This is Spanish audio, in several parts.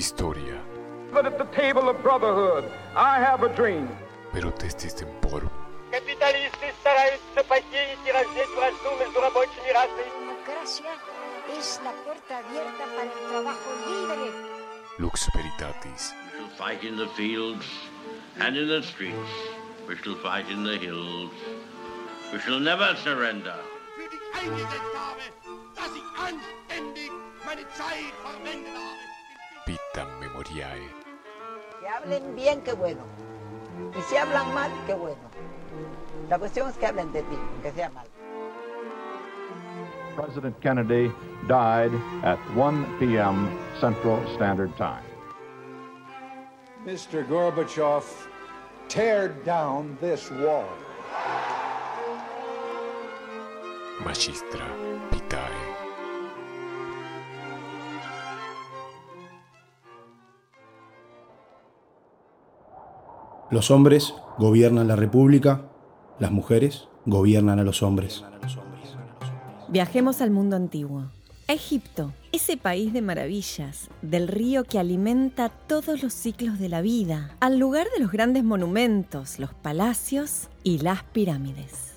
Historia. But at the table of brotherhood, I have a dream. Pero testis temporum. Капиталисты стараются посеять и раздеть вражду между рабочими расами. democracia es la puerta abierta para el trabajo libre. Lux veritatis. We shall fight in the fields and in the streets. We shall fight in the hills. We shall never surrender. für dich eingesetzt habe, dass ich anständig meine Zeit verwendet habe. Que hablen bien, qué bueno. Y si hablan mal, qué bueno. La cuestión es que hablen de ti, que sea mal. President Kennedy died at 1 p.m. Central Standard Time. Mr. Gorbachev, tear down this wall. Magistra vitae. Los hombres gobiernan la República, las mujeres gobiernan a los hombres. Viajemos al mundo antiguo. A Egipto, ese país de maravillas, del río que alimenta todos los ciclos de la vida, al lugar de los grandes monumentos, los palacios y las pirámides.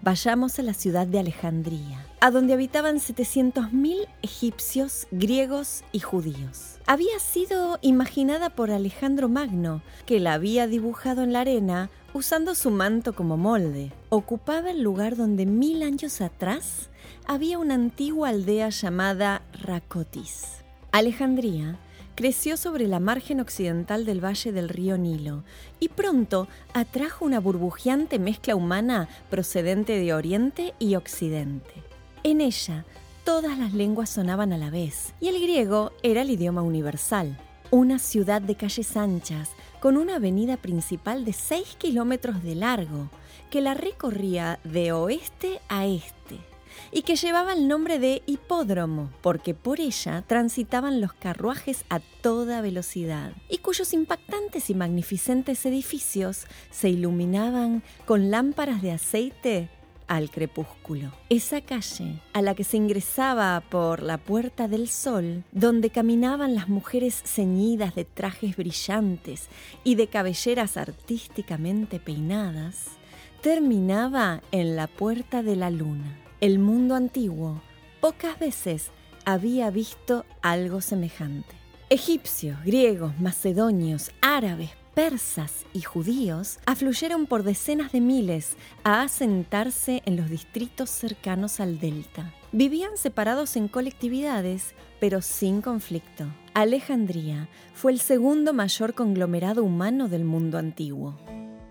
Vayamos a la ciudad de Alejandría, a donde habitaban 700.000 egipcios, griegos y judíos. Había sido imaginada por Alejandro Magno, que la había dibujado en la arena usando su manto como molde. Ocupaba el lugar donde mil años atrás había una antigua aldea llamada Racotis. Alejandría creció sobre la margen occidental del valle del río Nilo y pronto atrajo una burbujeante mezcla humana procedente de Oriente y Occidente. En ella, todas las lenguas sonaban a la vez y el griego era el idioma universal. Una ciudad de calles anchas, con una avenida principal de 6 kilómetros de largo, que la recorría de oeste a este y que llevaba el nombre de hipódromo, porque por ella transitaban los carruajes a toda velocidad, y cuyos impactantes y magnificentes edificios se iluminaban con lámparas de aceite al crepúsculo. Esa calle, a la que se ingresaba por la Puerta del Sol, donde caminaban las mujeres ceñidas de trajes brillantes y de cabelleras artísticamente peinadas, terminaba en la Puerta de la Luna. El mundo antiguo pocas veces había visto algo semejante. Egipcios, griegos, macedonios, árabes, persas y judíos afluyeron por decenas de miles a asentarse en los distritos cercanos al delta. Vivían separados en colectividades, pero sin conflicto. Alejandría fue el segundo mayor conglomerado humano del mundo antiguo.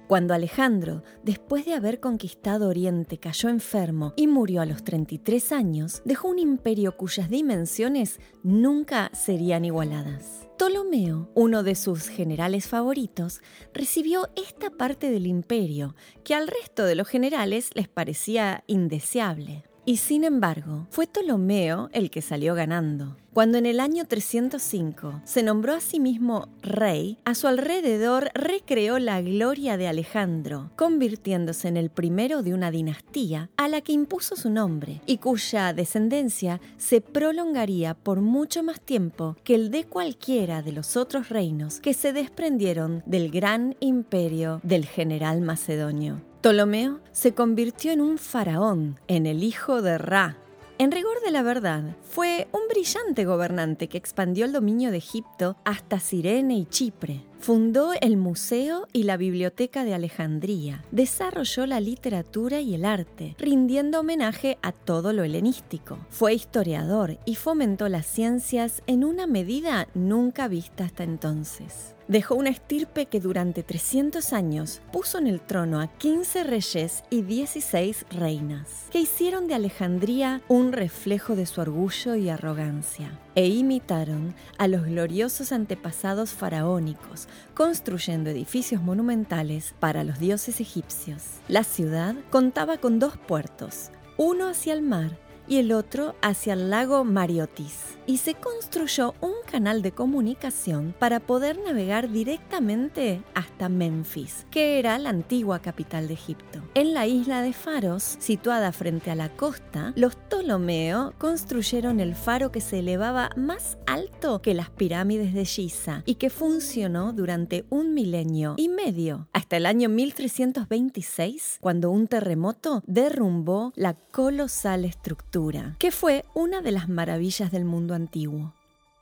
Cuando Alejandro, después de haber conquistado Oriente, cayó enfermo y murió a los 33 años, dejó un imperio cuyas dimensiones nunca serían igualadas. Ptolomeo, uno de sus generales favoritos, recibió esta parte del imperio que al resto de los generales les parecía indeseable. Y sin embargo, fue Ptolomeo el que salió ganando. Cuando en el año 305 se nombró a sí mismo rey, a su alrededor recreó la gloria de Alejandro, convirtiéndose en el primero de una dinastía a la que impuso su nombre y cuya descendencia se prolongaría por mucho más tiempo que el de cualquiera de los otros reinos que se desprendieron del gran imperio del general macedonio. Ptolomeo se convirtió en un faraón, en el hijo de Ra. En rigor de la verdad, fue un brillante gobernante que expandió el dominio de Egipto hasta Cirene y Chipre. Fundó el Museo y la Biblioteca de Alejandría. Desarrolló la literatura y el arte, rindiendo homenaje a todo lo helenístico. Fue historiador y fomentó las ciencias en una medida nunca vista hasta entonces. Dejó una estirpe que durante 300 años puso en el trono a 15 reyes y 16 reinas, que hicieron de Alejandría un reflejo de su orgullo y arrogancia, e imitaron a los gloriosos antepasados faraónicos, construyendo edificios monumentales para los dioses egipcios. La ciudad contaba con dos puertos, uno hacia el mar y el otro hacia el lago Mariotis. Y se construyó un canal de comunicación para poder navegar directamente hasta Memphis, que era la antigua capital de Egipto. En la isla de Faros, situada frente a la costa, los Ptolomeo construyeron el faro que se elevaba más alto que las pirámides de Giza y que funcionó durante un milenio y medio, hasta el año 1326, cuando un terremoto derrumbó la colosal estructura, que fue una de las maravillas del mundo antiguo.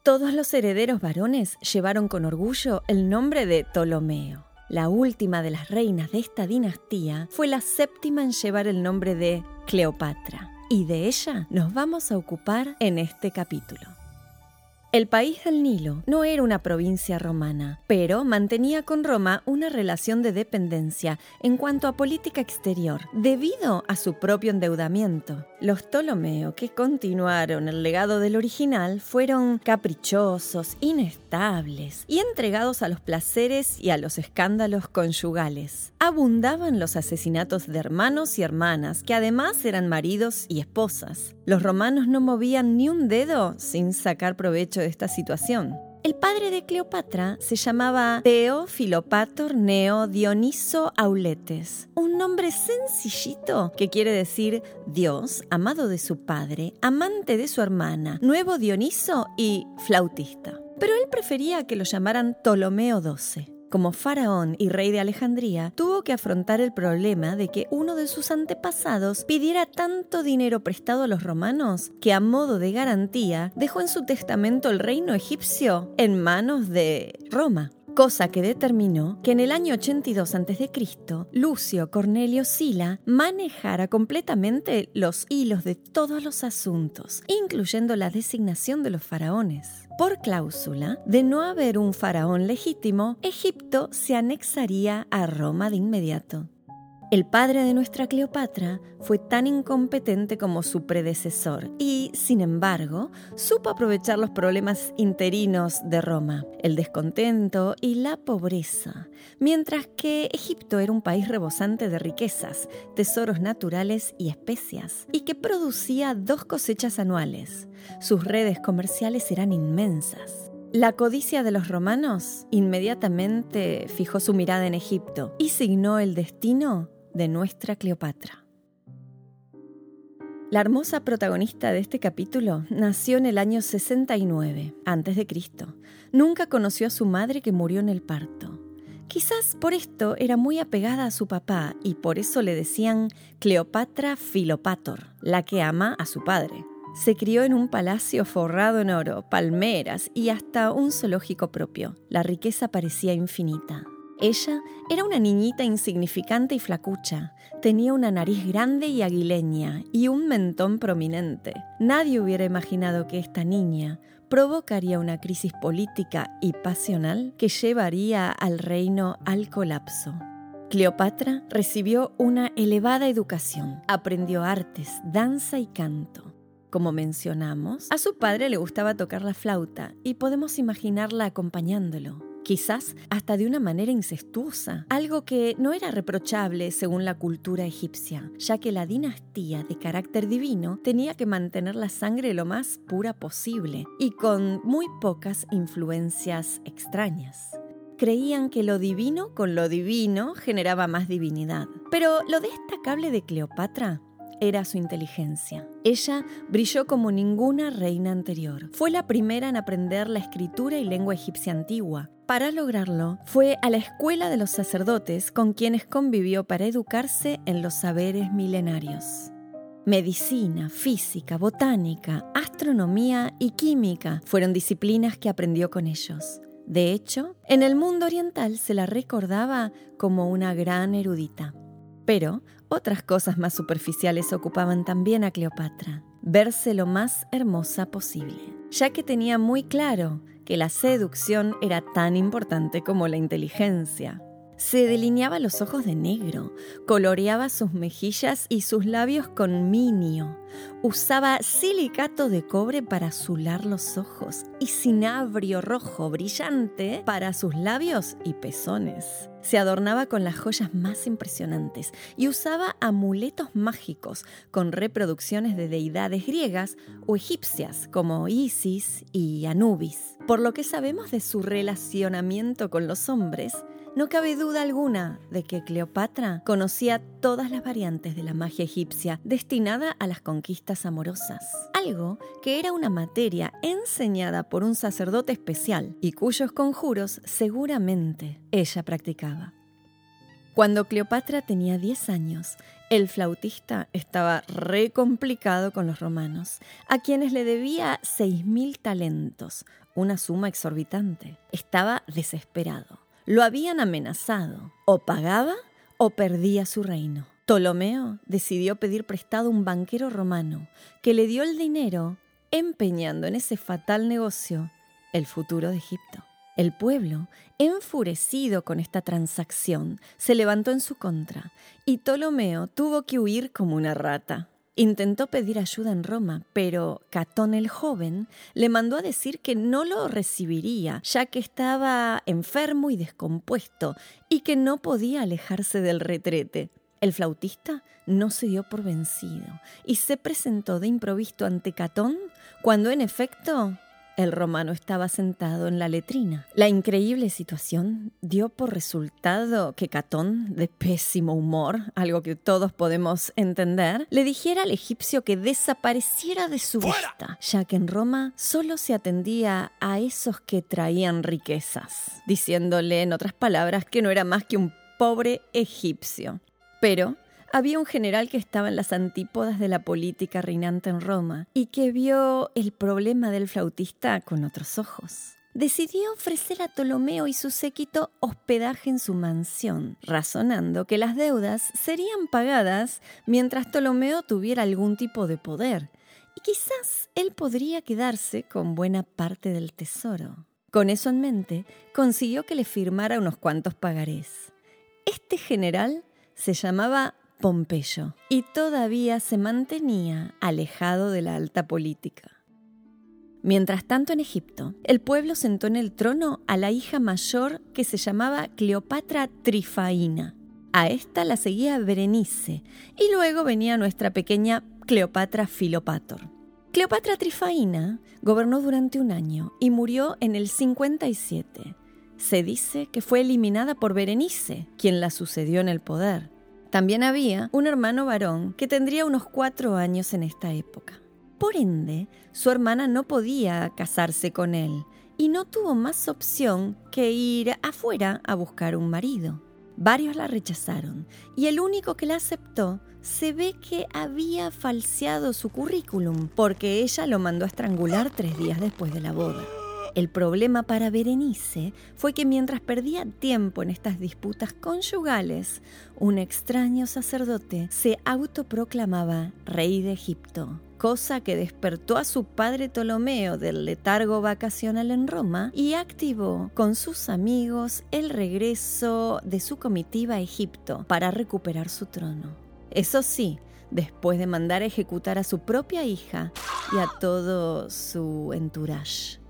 Todos los herederos varones llevaron con orgullo el nombre de Ptolomeo. La última de las reinas de esta dinastía fue la séptima en llevar el nombre de Cleopatra, y de ella nos vamos a ocupar en este capítulo. El país del Nilo no era una provincia romana, pero mantenía con Roma una relación de dependencia en cuanto a política exterior, debido a su propio endeudamiento. Los Ptolomeo, que continuaron el legado del original, fueron caprichosos, inestables y entregados a los placeres y a los escándalos conyugales. Abundaban los asesinatos de hermanos y hermanas, que además eran maridos y esposas. Los romanos no movían ni un dedo sin sacar provecho de esta situación. El padre de Cleopatra se llamaba Teo Filopator Neo Dioniso Auletes, un nombre sencillito que quiere decir Dios, amado de su padre, amante de su hermana, nuevo Dioniso y flautista. Pero él prefería que lo llamaran Ptolomeo XII como faraón y rey de Alejandría, tuvo que afrontar el problema de que uno de sus antepasados pidiera tanto dinero prestado a los romanos que a modo de garantía dejó en su testamento el reino egipcio en manos de Roma cosa que determinó que en el año 82 a.C., Lucio Cornelio Sila manejara completamente los hilos de todos los asuntos, incluyendo la designación de los faraones. Por cláusula, de no haber un faraón legítimo, Egipto se anexaría a Roma de inmediato. El padre de nuestra Cleopatra fue tan incompetente como su predecesor y, sin embargo, supo aprovechar los problemas interinos de Roma, el descontento y la pobreza, mientras que Egipto era un país rebosante de riquezas, tesoros naturales y especias, y que producía dos cosechas anuales. Sus redes comerciales eran inmensas. La codicia de los romanos inmediatamente fijó su mirada en Egipto y signó el destino de nuestra Cleopatra. La hermosa protagonista de este capítulo nació en el año 69 a.C. Nunca conoció a su madre que murió en el parto. Quizás por esto era muy apegada a su papá y por eso le decían Cleopatra Filopator, la que ama a su padre. Se crió en un palacio forrado en oro, palmeras y hasta un zoológico propio. La riqueza parecía infinita. Ella era una niñita insignificante y flacucha. Tenía una nariz grande y aguileña y un mentón prominente. Nadie hubiera imaginado que esta niña provocaría una crisis política y pasional que llevaría al reino al colapso. Cleopatra recibió una elevada educación, aprendió artes, danza y canto. Como mencionamos, a su padre le gustaba tocar la flauta y podemos imaginarla acompañándolo quizás hasta de una manera incestuosa, algo que no era reprochable según la cultura egipcia, ya que la dinastía de carácter divino tenía que mantener la sangre lo más pura posible y con muy pocas influencias extrañas. Creían que lo divino con lo divino generaba más divinidad. Pero lo destacable de Cleopatra era su inteligencia. Ella brilló como ninguna reina anterior. Fue la primera en aprender la escritura y lengua egipcia antigua. Para lograrlo, fue a la escuela de los sacerdotes con quienes convivió para educarse en los saberes milenarios. Medicina, física, botánica, astronomía y química fueron disciplinas que aprendió con ellos. De hecho, en el mundo oriental se la recordaba como una gran erudita. Pero otras cosas más superficiales ocupaban también a Cleopatra, verse lo más hermosa posible, ya que tenía muy claro que la seducción era tan importante como la inteligencia. Se delineaba los ojos de negro, coloreaba sus mejillas y sus labios con minio, usaba silicato de cobre para azular los ojos y cinabrio rojo brillante para sus labios y pezones. Se adornaba con las joyas más impresionantes y usaba amuletos mágicos con reproducciones de deidades griegas o egipcias como Isis y Anubis. Por lo que sabemos de su relacionamiento con los hombres, no cabe duda alguna de que Cleopatra conocía todas las variantes de la magia egipcia destinada a las conquistas amorosas, algo que era una materia enseñada por un sacerdote especial y cuyos conjuros seguramente ella practicaba. Cuando Cleopatra tenía 10 años, el flautista estaba re complicado con los romanos, a quienes le debía 6.000 talentos, una suma exorbitante. Estaba desesperado. Lo habían amenazado. O pagaba o perdía su reino. Ptolomeo decidió pedir prestado un banquero romano que le dio el dinero empeñando en ese fatal negocio el futuro de Egipto. El pueblo, enfurecido con esta transacción, se levantó en su contra y Ptolomeo tuvo que huir como una rata. Intentó pedir ayuda en Roma, pero Catón el joven le mandó a decir que no lo recibiría, ya que estaba enfermo y descompuesto y que no podía alejarse del retrete. El flautista no se dio por vencido y se presentó de improviso ante Catón cuando en efecto el romano estaba sentado en la letrina. La increíble situación dio por resultado que Catón, de pésimo humor, algo que todos podemos entender, le dijera al egipcio que desapareciera de su vista, ya que en Roma solo se atendía a esos que traían riquezas, diciéndole en otras palabras que no era más que un pobre egipcio. Pero había un general que estaba en las antípodas de la política reinante en Roma y que vio el problema del flautista con otros ojos. Decidió ofrecer a Ptolomeo y su séquito hospedaje en su mansión, razonando que las deudas serían pagadas mientras Ptolomeo tuviera algún tipo de poder, y quizás él podría quedarse con buena parte del tesoro. Con eso en mente, consiguió que le firmara unos cuantos pagarés. Este general se llamaba Pompeyo y todavía se mantenía alejado de la alta política. Mientras tanto en Egipto, el pueblo sentó en el trono a la hija mayor que se llamaba Cleopatra Trifaina. A esta la seguía Berenice y luego venía nuestra pequeña Cleopatra Filopator. Cleopatra Trifaina gobernó durante un año y murió en el 57. Se dice que fue eliminada por Berenice, quien la sucedió en el poder. También había un hermano varón que tendría unos cuatro años en esta época. Por ende, su hermana no podía casarse con él y no tuvo más opción que ir afuera a buscar un marido. Varios la rechazaron y el único que la aceptó se ve que había falseado su currículum porque ella lo mandó a estrangular tres días después de la boda. El problema para Berenice fue que mientras perdía tiempo en estas disputas conyugales, un extraño sacerdote se autoproclamaba rey de Egipto, cosa que despertó a su padre Ptolomeo del letargo vacacional en Roma y activó con sus amigos el regreso de su comitiva a Egipto para recuperar su trono. Eso sí, después de mandar a ejecutar a su propia hija y a todo su entourage.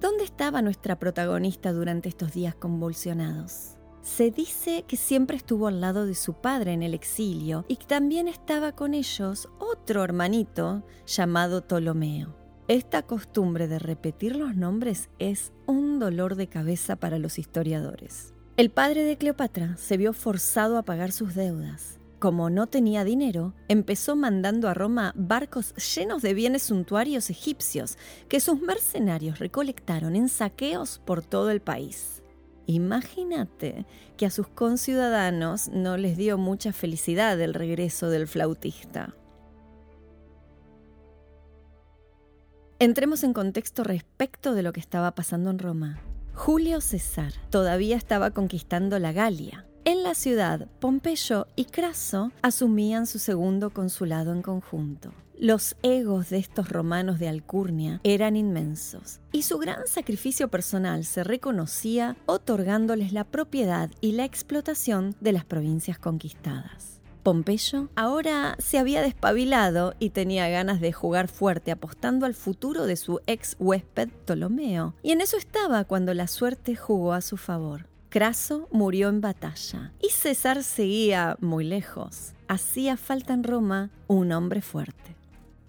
¿Dónde estaba nuestra protagonista durante estos días convulsionados? Se dice que siempre estuvo al lado de su padre en el exilio y que también estaba con ellos otro hermanito llamado Ptolomeo. Esta costumbre de repetir los nombres es un dolor de cabeza para los historiadores. El padre de Cleopatra se vio forzado a pagar sus deudas como no tenía dinero, empezó mandando a Roma barcos llenos de bienes suntuarios egipcios que sus mercenarios recolectaron en saqueos por todo el país. Imagínate que a sus conciudadanos no les dio mucha felicidad el regreso del flautista. Entremos en contexto respecto de lo que estaba pasando en Roma. Julio César todavía estaba conquistando la Galia En la ciudad, Pompeyo y Craso asumían su segundo consulado en conjunto. Los egos de estos romanos de Alcurnia eran inmensos y su gran sacrificio personal se reconocía otorgándoles la propiedad y la explotación de las provincias conquistadas. Pompeyo ahora se había despabilado y tenía ganas de jugar fuerte apostando al futuro de su ex huésped Ptolomeo, y en eso estaba cuando la suerte jugó a su favor. Craso murió en batalla y César seguía muy lejos. Hacía falta en Roma un hombre fuerte.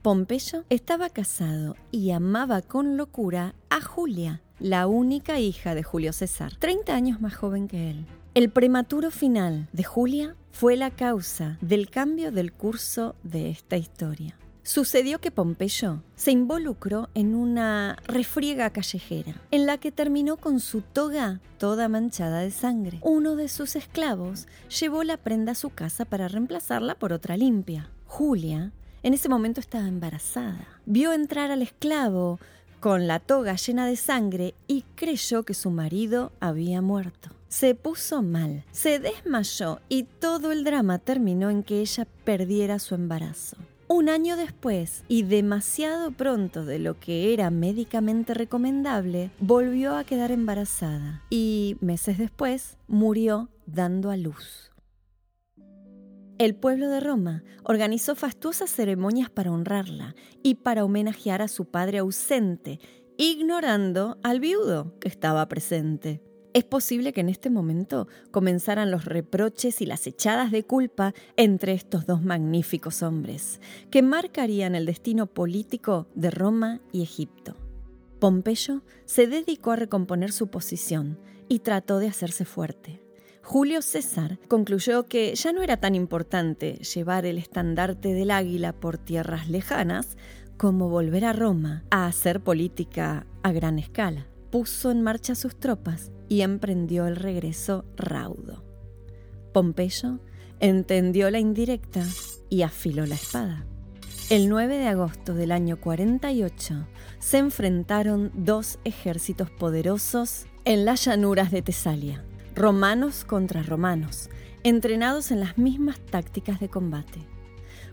Pompeyo estaba casado y amaba con locura a Julia, la única hija de Julio César, 30 años más joven que él. El prematuro final de Julia fue la causa del cambio del curso de esta historia. Sucedió que Pompeyo se involucró en una refriega callejera, en la que terminó con su toga toda manchada de sangre. Uno de sus esclavos llevó la prenda a su casa para reemplazarla por otra limpia. Julia en ese momento estaba embarazada. Vio entrar al esclavo con la toga llena de sangre y creyó que su marido había muerto. Se puso mal, se desmayó y todo el drama terminó en que ella perdiera su embarazo. Un año después, y demasiado pronto de lo que era médicamente recomendable, volvió a quedar embarazada y meses después murió dando a luz. El pueblo de Roma organizó fastuosas ceremonias para honrarla y para homenajear a su padre ausente, ignorando al viudo que estaba presente. Es posible que en este momento comenzaran los reproches y las echadas de culpa entre estos dos magníficos hombres, que marcarían el destino político de Roma y Egipto. Pompeyo se dedicó a recomponer su posición y trató de hacerse fuerte. Julio César concluyó que ya no era tan importante llevar el estandarte del águila por tierras lejanas como volver a Roma a hacer política a gran escala. Puso en marcha sus tropas y emprendió el regreso raudo. Pompeyo entendió la indirecta y afiló la espada. El 9 de agosto del año 48 se enfrentaron dos ejércitos poderosos en las llanuras de Tesalia romanos contra romanos, entrenados en las mismas tácticas de combate.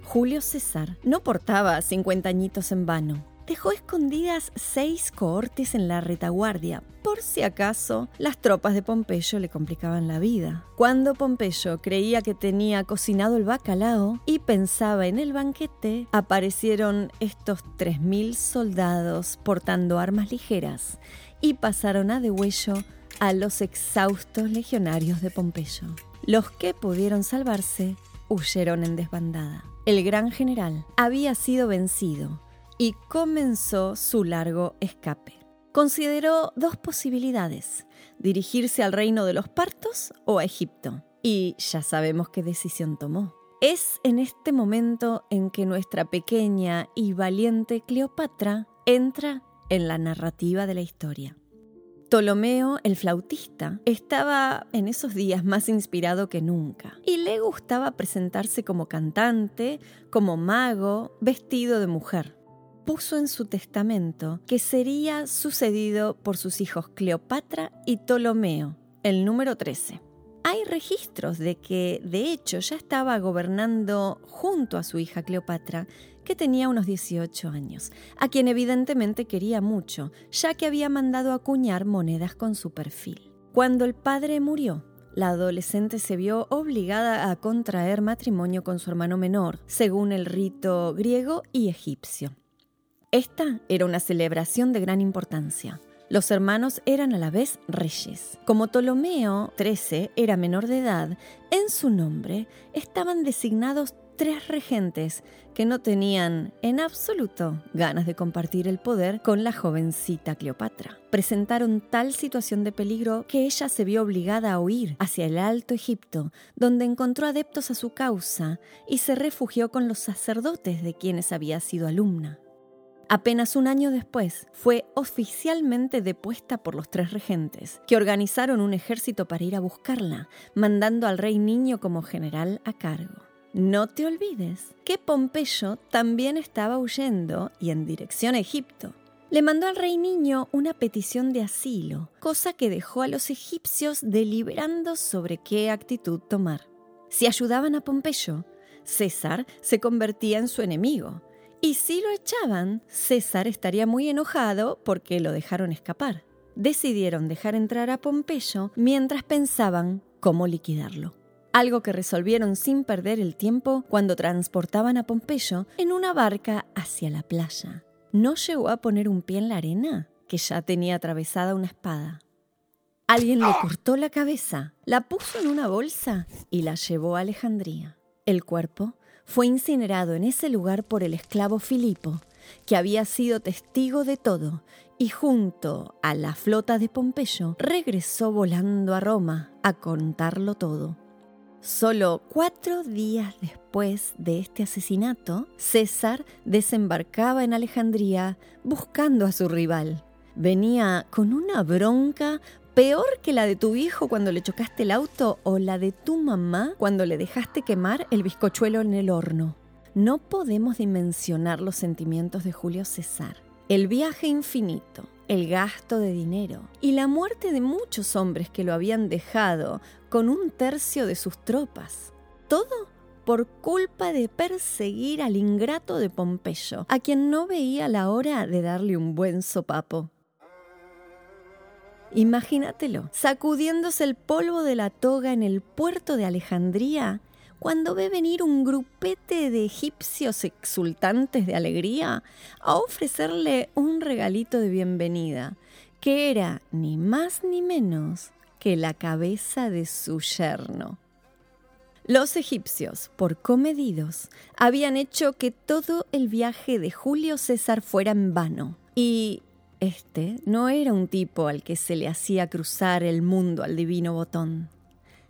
Julio César no portaba 50 añitos en vano. Dejó escondidas seis cohortes en la retaguardia, por si acaso las tropas de Pompeyo le complicaban la vida. Cuando Pompeyo creía que tenía cocinado el bacalao y pensaba en el banquete, aparecieron estos 3.000 soldados portando armas ligeras y pasaron a degüello a los exhaustos legionarios de Pompeyo. Los que pudieron salvarse huyeron en desbandada. El gran general había sido vencido y comenzó su largo escape. Consideró dos posibilidades, dirigirse al reino de los partos o a Egipto. Y ya sabemos qué decisión tomó. Es en este momento en que nuestra pequeña y valiente Cleopatra entra en la narrativa de la historia. Ptolomeo, el flautista, estaba en esos días más inspirado que nunca y le gustaba presentarse como cantante, como mago, vestido de mujer. Puso en su testamento que sería sucedido por sus hijos Cleopatra y Ptolomeo, el número 13. Hay registros de que, de hecho, ya estaba gobernando junto a su hija Cleopatra que tenía unos 18 años, a quien evidentemente quería mucho, ya que había mandado acuñar monedas con su perfil. Cuando el padre murió, la adolescente se vio obligada a contraer matrimonio con su hermano menor, según el rito griego y egipcio. Esta era una celebración de gran importancia. Los hermanos eran a la vez reyes. Como Ptolomeo XIII era menor de edad, en su nombre estaban designados tres regentes que no tenían en absoluto ganas de compartir el poder con la jovencita Cleopatra. Presentaron tal situación de peligro que ella se vio obligada a huir hacia el Alto Egipto, donde encontró adeptos a su causa y se refugió con los sacerdotes de quienes había sido alumna. Apenas un año después, fue oficialmente depuesta por los tres regentes, que organizaron un ejército para ir a buscarla, mandando al rey niño como general a cargo. No te olvides que Pompeyo también estaba huyendo y en dirección a Egipto. le mandó al rey niño una petición de asilo, cosa que dejó a los egipcios deliberando sobre qué actitud tomar. Si ayudaban a Pompeyo, César se convertía en su enemigo, y si lo echaban, César estaría muy enojado porque lo dejaron escapar. Decidieron dejar entrar a Pompeyo mientras pensaban cómo liquidarlo. Algo que resolvieron sin perder el tiempo cuando transportaban a Pompeyo en una barca hacia la playa no llegó a poner un pie en la arena, que ya tenía atravesada una espada. Alguien le cortó la cabeza, la puso en una bolsa y la llevó a Alejandría. El cuerpo fue incinerado en ese lugar por el esclavo Filipo, que había sido testigo de todo, y junto a la flota de Pompeyo regresó volando a Roma a contarlo todo. Solo cuatro días después de este asesinato, César desembarcaba en Alejandría buscando a su rival. Venía con una bronca peor que la de tu hijo cuando le chocaste el auto o la de tu mamá cuando le dejaste quemar el bizcochuelo en el horno. No podemos dimensionar los sentimientos de Julio César. El viaje infinito, el gasto de dinero y la muerte de muchos hombres que lo habían dejado con un tercio de sus tropas. Todo por culpa de perseguir al ingrato de Pompeyo, a quien no veía la hora de darle un buen sopapo. Imagínatelo, sacudiéndose el polvo de la toga en el puerto de Alejandría, cuando ve venir un grupete de egipcios exultantes de alegría a ofrecerle un regalito de bienvenida, que era ni más ni menos que la cabeza de su yerno. Los egipcios, por comedidos, habían hecho que todo el viaje de Julio César fuera en vano. Y este no era un tipo al que se le hacía cruzar el mundo al divino botón.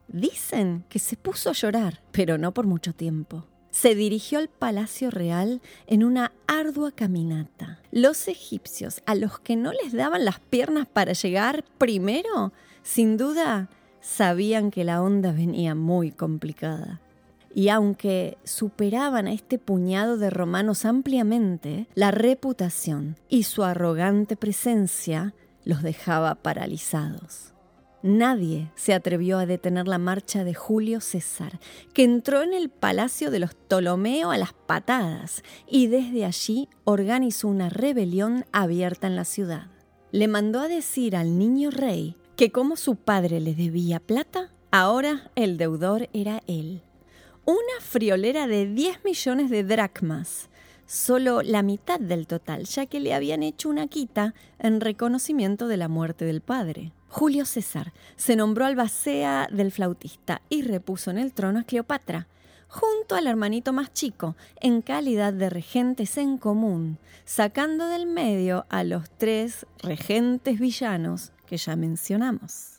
Dicen que se puso a llorar, pero no por mucho tiempo. Se dirigió al Palacio Real en una ardua caminata. Los egipcios, a los que no les daban las piernas para llegar primero, sin duda, sabían que la onda venía muy complicada. Y aunque superaban a este puñado de romanos ampliamente, la reputación y su arrogante presencia los dejaba paralizados. Nadie se atrevió a detener la marcha de Julio César, que entró en el palacio de los Ptolomeo a las patadas y desde allí organizó una rebelión abierta en la ciudad. Le mandó a decir al niño rey que como su padre le debía plata, ahora el deudor era él. Una friolera de 10 millones de dracmas, solo la mitad del total, ya que le habían hecho una quita en reconocimiento de la muerte del padre. Julio César se nombró albacea del flautista y repuso en el trono a Cleopatra, junto al hermanito más chico, en calidad de regentes en común, sacando del medio a los tres regentes villanos que ya mencionamos.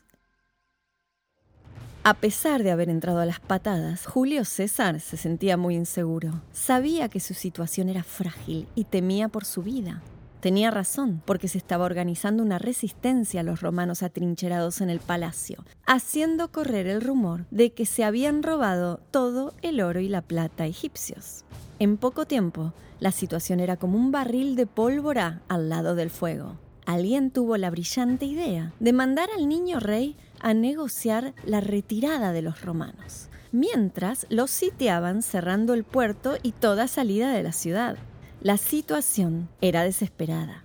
A pesar de haber entrado a las patadas, Julio César se sentía muy inseguro. Sabía que su situación era frágil y temía por su vida. Tenía razón, porque se estaba organizando una resistencia a los romanos atrincherados en el palacio, haciendo correr el rumor de que se habían robado todo el oro y la plata egipcios. En poco tiempo, la situación era como un barril de pólvora al lado del fuego alguien tuvo la brillante idea de mandar al niño rey a negociar la retirada de los romanos, mientras los sitiaban cerrando el puerto y toda salida de la ciudad. La situación era desesperada.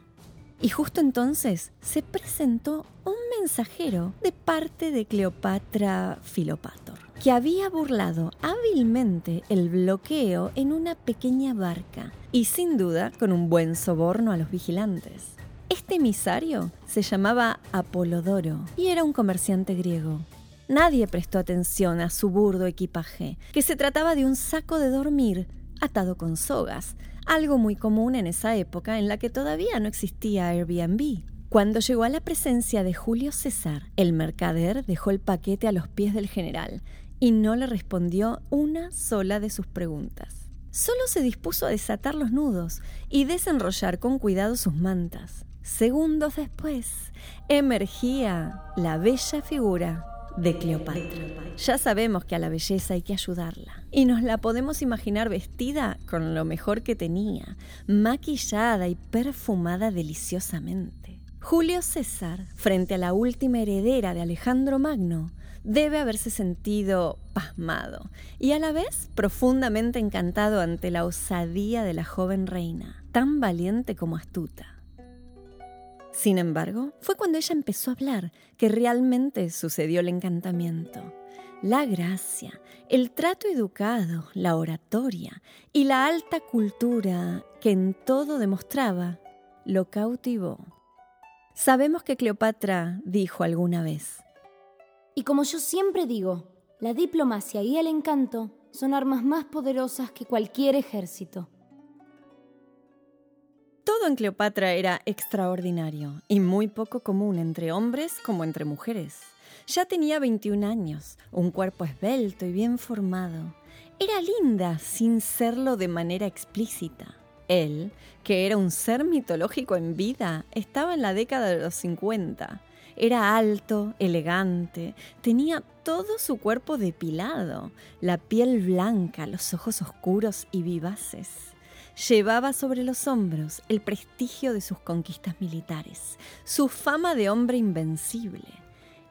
Y justo entonces se presentó un mensajero de parte de Cleopatra Filopator, que había burlado hábilmente el bloqueo en una pequeña barca y sin duda con un buen soborno a los vigilantes. Este emisario se llamaba Apolodoro y era un comerciante griego. Nadie prestó atención a su burdo equipaje, que se trataba de un saco de dormir atado con sogas, algo muy común en esa época en la que todavía no existía Airbnb. Cuando llegó a la presencia de Julio César, el mercader dejó el paquete a los pies del general y no le respondió una sola de sus preguntas. Solo se dispuso a desatar los nudos y desenrollar con cuidado sus mantas. Segundos después, emergía la bella figura de Cleopatra. Ya sabemos que a la belleza hay que ayudarla. Y nos la podemos imaginar vestida con lo mejor que tenía, maquillada y perfumada deliciosamente. Julio César, frente a la última heredera de Alejandro Magno, debe haberse sentido pasmado y a la vez profundamente encantado ante la osadía de la joven reina, tan valiente como astuta. Sin embargo, fue cuando ella empezó a hablar que realmente sucedió el encantamiento. La gracia, el trato educado, la oratoria y la alta cultura que en todo demostraba, lo cautivó. Sabemos que Cleopatra dijo alguna vez, Y como yo siempre digo, la diplomacia y el encanto son armas más poderosas que cualquier ejército. En Cleopatra era extraordinario y muy poco común entre hombres como entre mujeres. Ya tenía 21 años, un cuerpo esbelto y bien formado. Era linda sin serlo de manera explícita. Él, que era un ser mitológico en vida, estaba en la década de los 50. Era alto, elegante, tenía todo su cuerpo depilado, la piel blanca, los ojos oscuros y vivaces. Llevaba sobre los hombros el prestigio de sus conquistas militares, su fama de hombre invencible.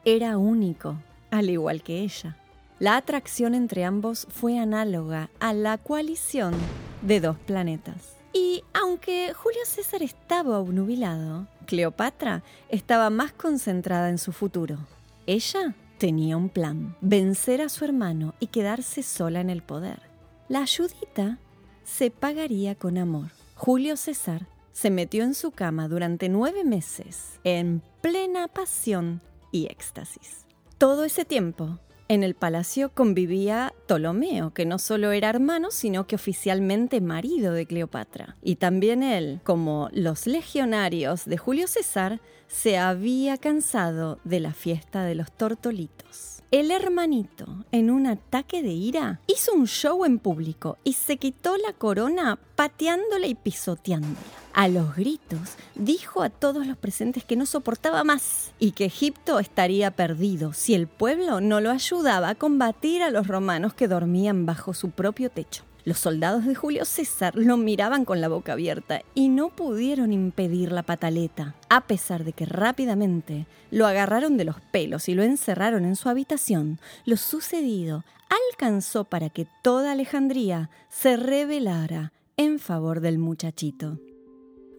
Era único, al igual que ella. La atracción entre ambos fue análoga a la coalición de dos planetas. Y aunque Julio César estaba obnubilado, Cleopatra estaba más concentrada en su futuro. Ella tenía un plan, vencer a su hermano y quedarse sola en el poder. La ayudita se pagaría con amor. Julio César se metió en su cama durante nueve meses en plena pasión y éxtasis. Todo ese tiempo, en el palacio convivía Ptolomeo, que no solo era hermano, sino que oficialmente marido de Cleopatra. Y también él, como los legionarios de Julio César, se había cansado de la fiesta de los tortolitos. El hermanito, en un ataque de ira, hizo un show en público y se quitó la corona pateándola y pisoteándola. A los gritos dijo a todos los presentes que no soportaba más y que Egipto estaría perdido si el pueblo no lo ayudaba a combatir a los romanos que dormían bajo su propio techo. Los soldados de Julio César lo miraban con la boca abierta y no pudieron impedir la pataleta, a pesar de que rápidamente lo agarraron de los pelos y lo encerraron en su habitación. Lo sucedido alcanzó para que toda Alejandría se rebelara en favor del muchachito.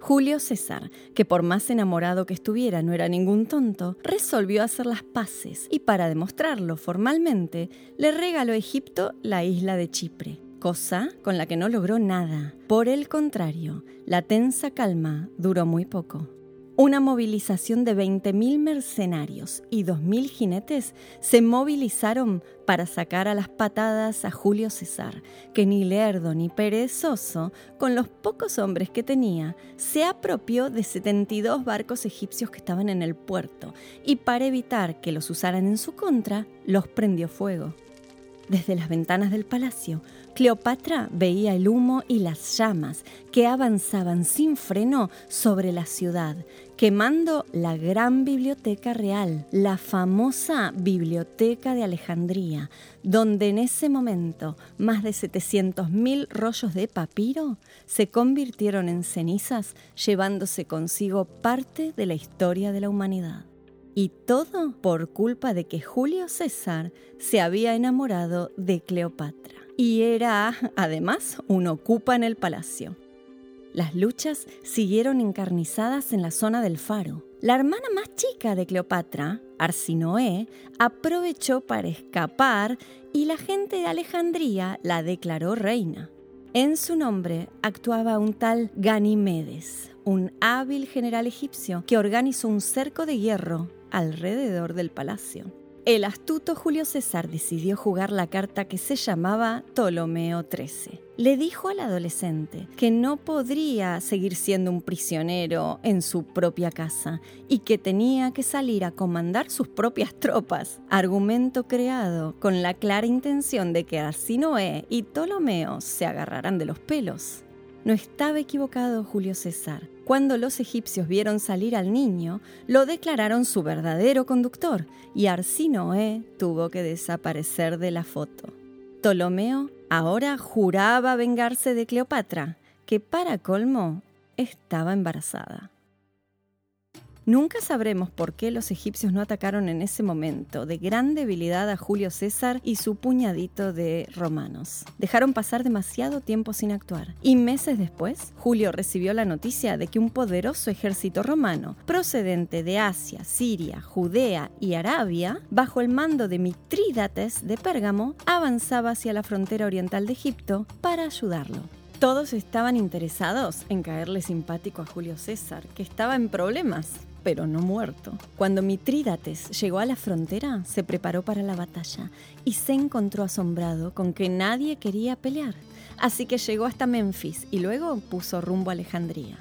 Julio César, que por más enamorado que estuviera no era ningún tonto, resolvió hacer las paces y para demostrarlo formalmente le regaló a Egipto la isla de Chipre cosa con la que no logró nada. Por el contrario, la tensa calma duró muy poco. Una movilización de 20.000 mercenarios y 2.000 jinetes se movilizaron para sacar a las patadas a Julio César, que ni lerdo ni perezoso, con los pocos hombres que tenía, se apropió de 72 barcos egipcios que estaban en el puerto y para evitar que los usaran en su contra, los prendió fuego. Desde las ventanas del palacio, Cleopatra veía el humo y las llamas que avanzaban sin freno sobre la ciudad, quemando la gran biblioteca real, la famosa Biblioteca de Alejandría, donde en ese momento más de 700.000 rollos de papiro se convirtieron en cenizas, llevándose consigo parte de la historia de la humanidad. Y todo por culpa de que Julio César se había enamorado de Cleopatra. Y era, además, un ocupa en el palacio. Las luchas siguieron encarnizadas en la zona del faro. La hermana más chica de Cleopatra, Arsinoe, aprovechó para escapar y la gente de Alejandría la declaró reina. En su nombre actuaba un tal Ganimedes, un hábil general egipcio que organizó un cerco de hierro alrededor del palacio. El astuto Julio César decidió jugar la carta que se llamaba Ptolomeo XIII. Le dijo al adolescente que no podría seguir siendo un prisionero en su propia casa y que tenía que salir a comandar sus propias tropas, argumento creado con la clara intención de que Arsinoe y Ptolomeo se agarraran de los pelos. No estaba equivocado Julio César. Cuando los egipcios vieron salir al niño, lo declararon su verdadero conductor y Arsinoe tuvo que desaparecer de la foto. Ptolomeo ahora juraba vengarse de Cleopatra, que para colmo estaba embarazada. Nunca sabremos por qué los egipcios no atacaron en ese momento de gran debilidad a Julio César y su puñadito de romanos. Dejaron pasar demasiado tiempo sin actuar. Y meses después, Julio recibió la noticia de que un poderoso ejército romano, procedente de Asia, Siria, Judea y Arabia, bajo el mando de Mitrídates de Pérgamo, avanzaba hacia la frontera oriental de Egipto para ayudarlo. Todos estaban interesados en caerle simpático a Julio César, que estaba en problemas pero no muerto. Cuando Mitrídates llegó a la frontera, se preparó para la batalla y se encontró asombrado con que nadie quería pelear. Así que llegó hasta Memphis y luego puso rumbo a Alejandría.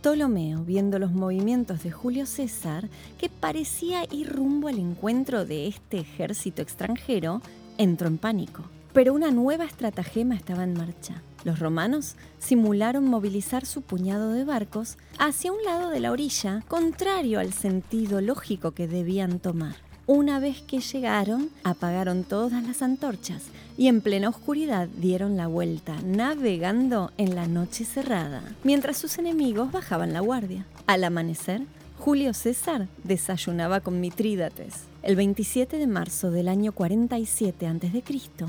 Ptolomeo, viendo los movimientos de Julio César, que parecía ir rumbo al encuentro de este ejército extranjero, entró en pánico. Pero una nueva estratagema estaba en marcha. Los romanos simularon movilizar su puñado de barcos hacia un lado de la orilla, contrario al sentido lógico que debían tomar. Una vez que llegaron, apagaron todas las antorchas y en plena oscuridad dieron la vuelta, navegando en la noche cerrada, mientras sus enemigos bajaban la guardia. Al amanecer, Julio César desayunaba con Mitrídates. El 27 de marzo del año 47 a.C.,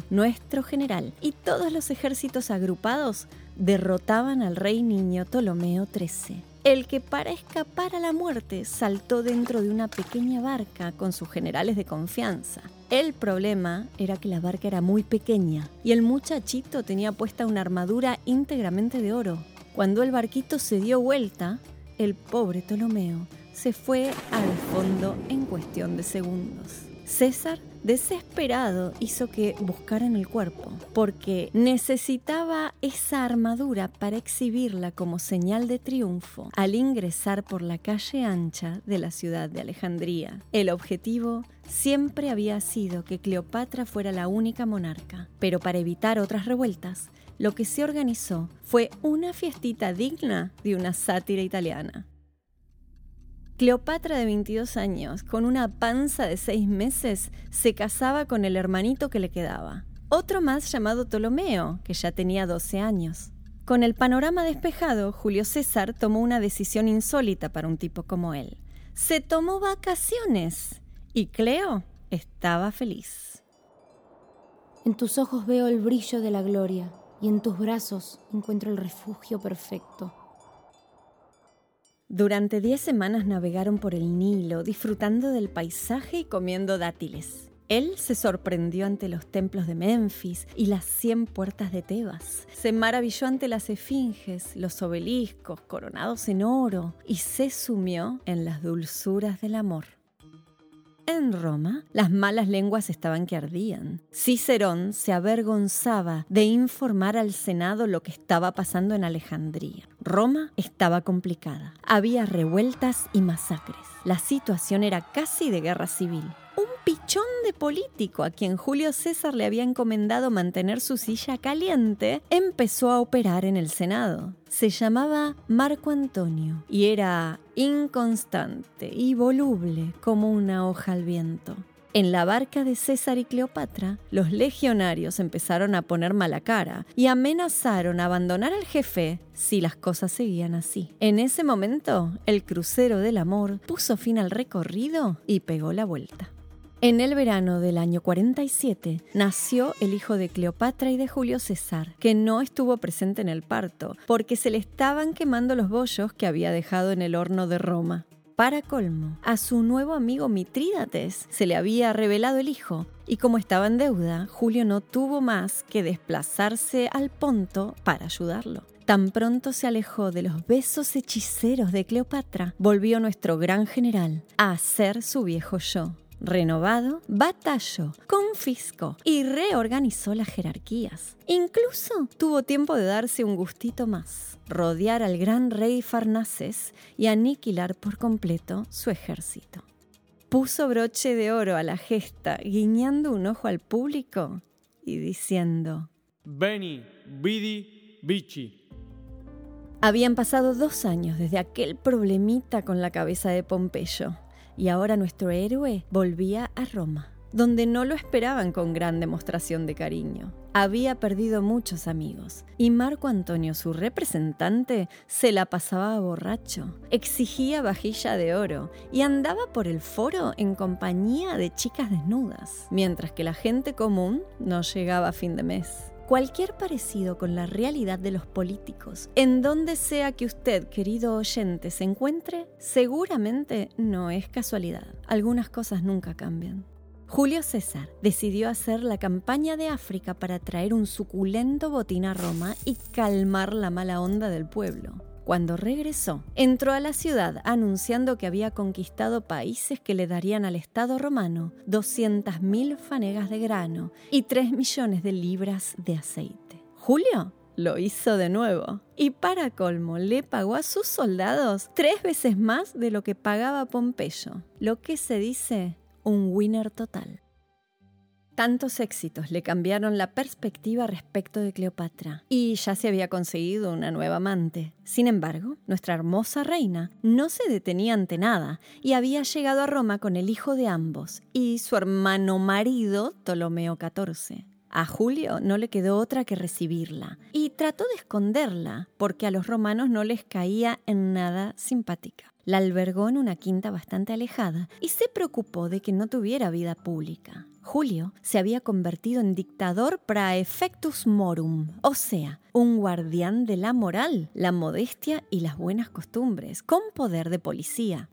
nuestro general y todos los ejércitos agrupados derrotaban al rey niño Ptolomeo XIII, el que para escapar a la muerte saltó dentro de una pequeña barca con sus generales de confianza. El problema era que la barca era muy pequeña y el muchachito tenía puesta una armadura íntegramente de oro. Cuando el barquito se dio vuelta, el pobre Ptolomeo se fue al fondo en cuestión de segundos. César, desesperado, hizo que buscaran el cuerpo, porque necesitaba esa armadura para exhibirla como señal de triunfo al ingresar por la calle ancha de la ciudad de Alejandría. El objetivo siempre había sido que Cleopatra fuera la única monarca, pero para evitar otras revueltas, lo que se organizó fue una fiestita digna de una sátira italiana. Cleopatra de 22 años, con una panza de 6 meses, se casaba con el hermanito que le quedaba. Otro más llamado Ptolomeo, que ya tenía 12 años. Con el panorama despejado, Julio César tomó una decisión insólita para un tipo como él. Se tomó vacaciones y Cleo estaba feliz. En tus ojos veo el brillo de la gloria y en tus brazos encuentro el refugio perfecto. Durante diez semanas navegaron por el Nilo, disfrutando del paisaje y comiendo dátiles. Él se sorprendió ante los templos de Memphis y las cien puertas de Tebas. Se maravilló ante las esfinges, los obeliscos coronados en oro y se sumió en las dulzuras del amor. En Roma, las malas lenguas estaban que ardían. Cicerón se avergonzaba de informar al Senado lo que estaba pasando en Alejandría. Roma estaba complicada. Había revueltas y masacres. La situación era casi de guerra civil un pichón de político a quien Julio César le había encomendado mantener su silla caliente, empezó a operar en el Senado. Se llamaba Marco Antonio y era inconstante y voluble como una hoja al viento. En la barca de César y Cleopatra, los legionarios empezaron a poner mala cara y amenazaron a abandonar al jefe si las cosas seguían así. En ese momento, el crucero del amor puso fin al recorrido y pegó la vuelta. En el verano del año 47 nació el hijo de Cleopatra y de Julio César, que no estuvo presente en el parto, porque se le estaban quemando los bollos que había dejado en el horno de Roma. Para colmo, a su nuevo amigo Mitrídates se le había revelado el hijo, y como estaba en deuda, Julio no tuvo más que desplazarse al Ponto para ayudarlo. Tan pronto se alejó de los besos hechiceros de Cleopatra, volvió nuestro gran general a ser su viejo yo renovado, batalló, confiscó y reorganizó las jerarquías. Incluso tuvo tiempo de darse un gustito más, rodear al gran rey Farnaces y aniquilar por completo su ejército. Puso broche de oro a la gesta, guiñando un ojo al público y diciendo: Beni, Vidi, Vici. Habían pasado dos años desde aquel problemita con la cabeza de Pompeyo, y ahora nuestro héroe volvía a Roma, donde no lo esperaban con gran demostración de cariño. Había perdido muchos amigos y Marco Antonio, su representante, se la pasaba borracho, exigía vajilla de oro y andaba por el foro en compañía de chicas desnudas, mientras que la gente común no llegaba a fin de mes cualquier parecido con la realidad de los políticos, en donde sea que usted, querido oyente, se encuentre, seguramente no es casualidad. Algunas cosas nunca cambian. Julio César decidió hacer la campaña de África para traer un suculento botín a Roma y calmar la mala onda del pueblo. Cuando regresó, entró a la ciudad anunciando que había conquistado países que le darían al Estado romano 200.000 fanegas de grano y 3 millones de libras de aceite. Julio lo hizo de nuevo y para colmo le pagó a sus soldados tres veces más de lo que pagaba Pompeyo, lo que se dice un winner total. Tantos éxitos le cambiaron la perspectiva respecto de Cleopatra y ya se había conseguido una nueva amante. Sin embargo, nuestra hermosa reina no se detenía ante nada y había llegado a Roma con el hijo de ambos y su hermano marido Ptolomeo XIV. A Julio no le quedó otra que recibirla y trató de esconderla porque a los romanos no les caía en nada simpática. La albergó en una quinta bastante alejada y se preocupó de que no tuviera vida pública. Julio se había convertido en dictador praefectus morum, o sea, un guardián de la moral, la modestia y las buenas costumbres, con poder de policía.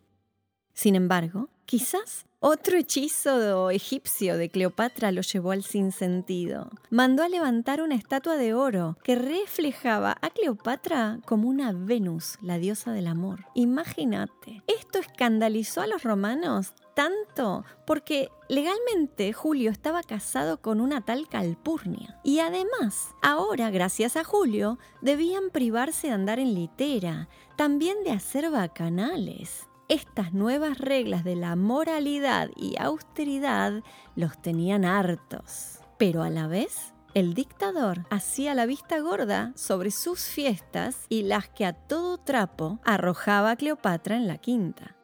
Sin embargo, quizás otro hechizo egipcio de Cleopatra lo llevó al sinsentido. Mandó a levantar una estatua de oro que reflejaba a Cleopatra como una Venus, la diosa del amor. Imagínate, esto escandalizó a los romanos tanto porque legalmente Julio estaba casado con una tal Calpurnia. Y además, ahora, gracias a Julio, debían privarse de andar en litera, también de hacer bacanales. Estas nuevas reglas de la moralidad y austeridad los tenían hartos. Pero a la vez el dictador hacía la vista gorda sobre sus fiestas y las que a todo trapo arrojaba a Cleopatra en la quinta.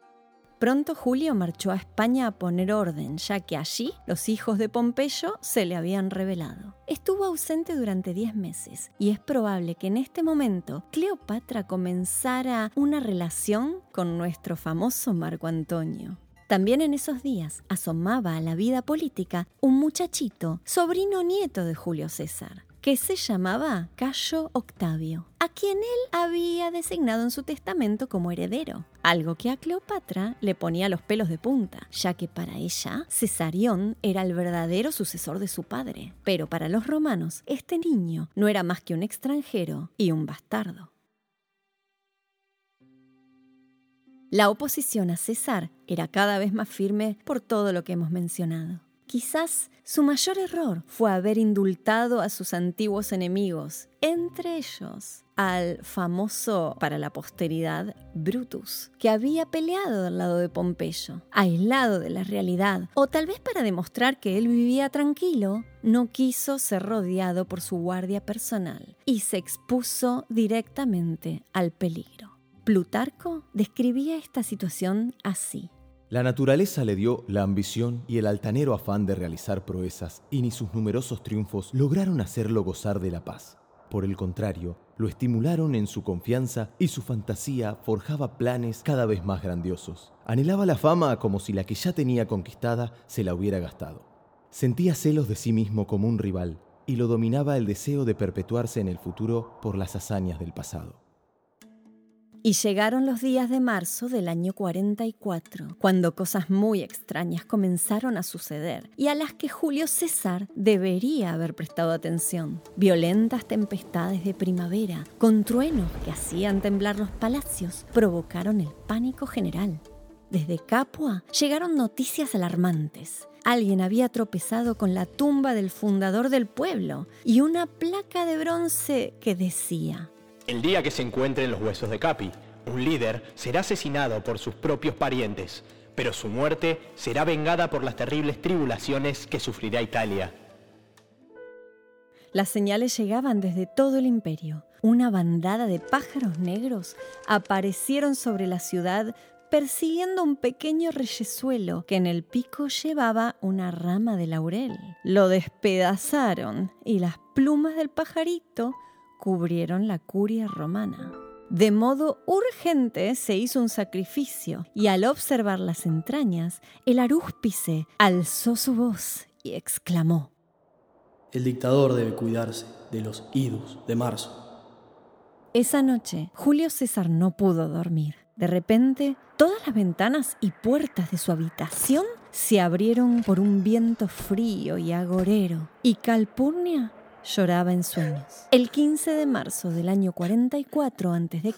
Pronto Julio marchó a España a poner orden, ya que allí los hijos de Pompeyo se le habían revelado. Estuvo ausente durante 10 meses y es probable que en este momento Cleopatra comenzara una relación con nuestro famoso Marco Antonio. También en esos días asomaba a la vida política un muchachito, sobrino nieto de Julio César, que se llamaba Cayo Octavio, a quien él había designado en su testamento como heredero, algo que a Cleopatra le ponía los pelos de punta, ya que para ella Cesarión era el verdadero sucesor de su padre, pero para los romanos este niño no era más que un extranjero y un bastardo. La oposición a César era cada vez más firme por todo lo que hemos mencionado. Quizás su mayor error fue haber indultado a sus antiguos enemigos, entre ellos al famoso para la posteridad Brutus, que había peleado al lado de Pompeyo, aislado de la realidad, o tal vez para demostrar que él vivía tranquilo, no quiso ser rodeado por su guardia personal y se expuso directamente al peligro. Plutarco describía esta situación así. La naturaleza le dio la ambición y el altanero afán de realizar proezas, y ni sus numerosos triunfos lograron hacerlo gozar de la paz. Por el contrario, lo estimularon en su confianza y su fantasía forjaba planes cada vez más grandiosos. Anhelaba la fama como si la que ya tenía conquistada se la hubiera gastado. Sentía celos de sí mismo como un rival y lo dominaba el deseo de perpetuarse en el futuro por las hazañas del pasado. Y llegaron los días de marzo del año 44, cuando cosas muy extrañas comenzaron a suceder y a las que Julio César debería haber prestado atención. Violentas tempestades de primavera, con truenos que hacían temblar los palacios, provocaron el pánico general. Desde Capua llegaron noticias alarmantes. Alguien había tropezado con la tumba del fundador del pueblo y una placa de bronce que decía, el día que se encuentren los huesos de Capi, un líder será asesinado por sus propios parientes, pero su muerte será vengada por las terribles tribulaciones que sufrirá Italia. Las señales llegaban desde todo el imperio. Una bandada de pájaros negros aparecieron sobre la ciudad persiguiendo un pequeño reyesuelo que en el pico llevaba una rama de laurel. Lo despedazaron y las plumas del pajarito cubrieron la curia romana. De modo urgente se hizo un sacrificio y al observar las entrañas, el arúspice alzó su voz y exclamó, El dictador debe cuidarse de los idus de marzo. Esa noche, Julio César no pudo dormir. De repente, todas las ventanas y puertas de su habitación se abrieron por un viento frío y agorero, y Calpurnia lloraba en sueños. El 15 de marzo del año 44 a.C.,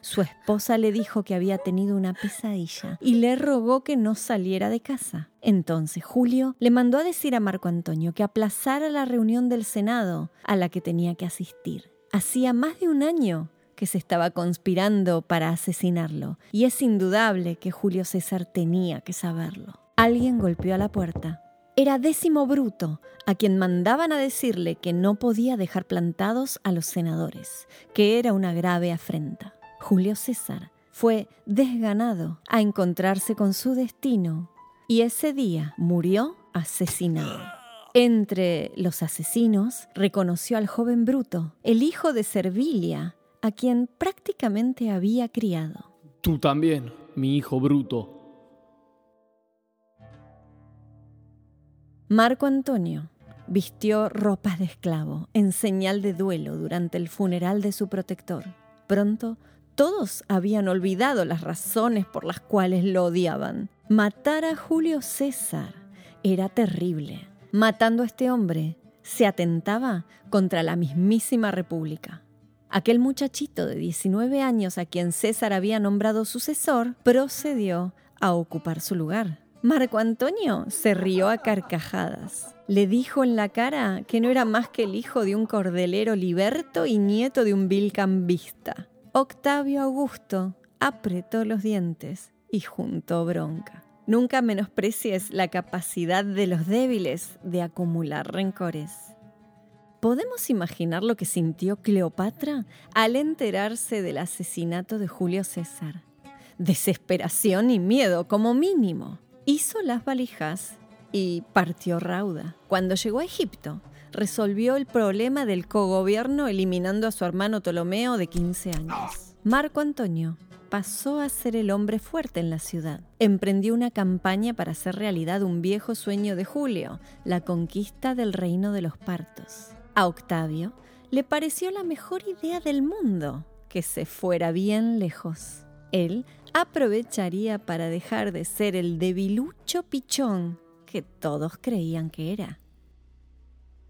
su esposa le dijo que había tenido una pesadilla y le rogó que no saliera de casa. Entonces Julio le mandó a decir a Marco Antonio que aplazara la reunión del Senado a la que tenía que asistir. Hacía más de un año que se estaba conspirando para asesinarlo, y es indudable que Julio César tenía que saberlo. Alguien golpeó a la puerta. Era Décimo Bruto, a quien mandaban a decirle que no podía dejar plantados a los senadores, que era una grave afrenta. Julio César fue desganado a encontrarse con su destino y ese día murió asesinado. Entre los asesinos reconoció al joven Bruto, el hijo de Servilia, a quien prácticamente había criado. Tú también, mi hijo Bruto. Marco Antonio vistió ropas de esclavo en señal de duelo durante el funeral de su protector. Pronto, todos habían olvidado las razones por las cuales lo odiaban. Matar a Julio César era terrible. Matando a este hombre, se atentaba contra la mismísima República. Aquel muchachito de 19 años a quien César había nombrado sucesor procedió a ocupar su lugar. Marco Antonio se rió a carcajadas. Le dijo en la cara que no era más que el hijo de un cordelero liberto y nieto de un vil cambista. Octavio Augusto apretó los dientes y juntó bronca. Nunca menosprecies la capacidad de los débiles de acumular rencores. ¿Podemos imaginar lo que sintió Cleopatra al enterarse del asesinato de Julio César? Desesperación y miedo como mínimo. Hizo las valijas y partió rauda. Cuando llegó a Egipto, resolvió el problema del cogobierno eliminando a su hermano Ptolomeo de 15 años. Marco Antonio pasó a ser el hombre fuerte en la ciudad. Emprendió una campaña para hacer realidad un viejo sueño de Julio, la conquista del reino de los partos. A Octavio le pareció la mejor idea del mundo que se fuera bien lejos. Él aprovecharía para dejar de ser el debilucho pichón que todos creían que era.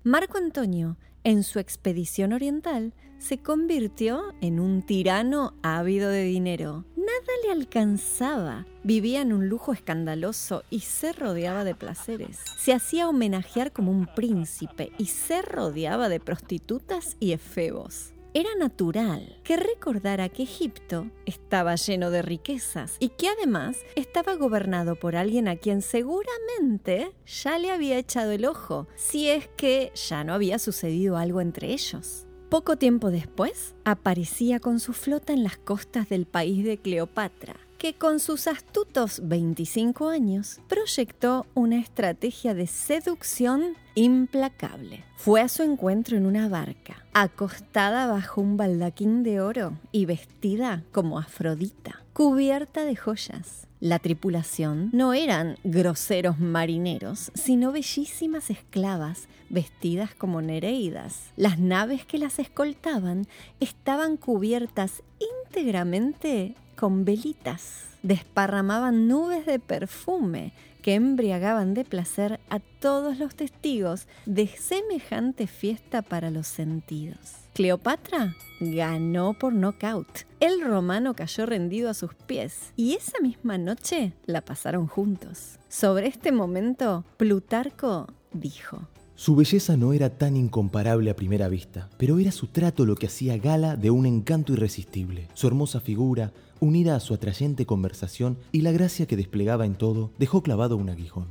Marco Antonio, en su expedición oriental, se convirtió en un tirano ávido de dinero. Nada le alcanzaba. Vivía en un lujo escandaloso y se rodeaba de placeres. Se hacía homenajear como un príncipe y se rodeaba de prostitutas y efebos era natural que recordara que Egipto estaba lleno de riquezas y que además estaba gobernado por alguien a quien seguramente ya le había echado el ojo, si es que ya no había sucedido algo entre ellos. Poco tiempo después, aparecía con su flota en las costas del país de Cleopatra, que con sus astutos 25 años proyectó una estrategia de seducción implacable. Fue a su encuentro en una barca, acostada bajo un baldaquín de oro y vestida como Afrodita, cubierta de joyas. La tripulación no eran groseros marineros, sino bellísimas esclavas vestidas como nereidas. Las naves que las escoltaban estaban cubiertas íntegramente con velitas. Desparramaban nubes de perfume que embriagaban de placer a todos los testigos de semejante fiesta para los sentidos. Cleopatra ganó por nocaut. El romano cayó rendido a sus pies y esa misma noche la pasaron juntos. Sobre este momento, Plutarco dijo, su belleza no era tan incomparable a primera vista, pero era su trato lo que hacía gala de un encanto irresistible. Su hermosa figura, unida a su atrayente conversación y la gracia que desplegaba en todo, dejó clavado un aguijón.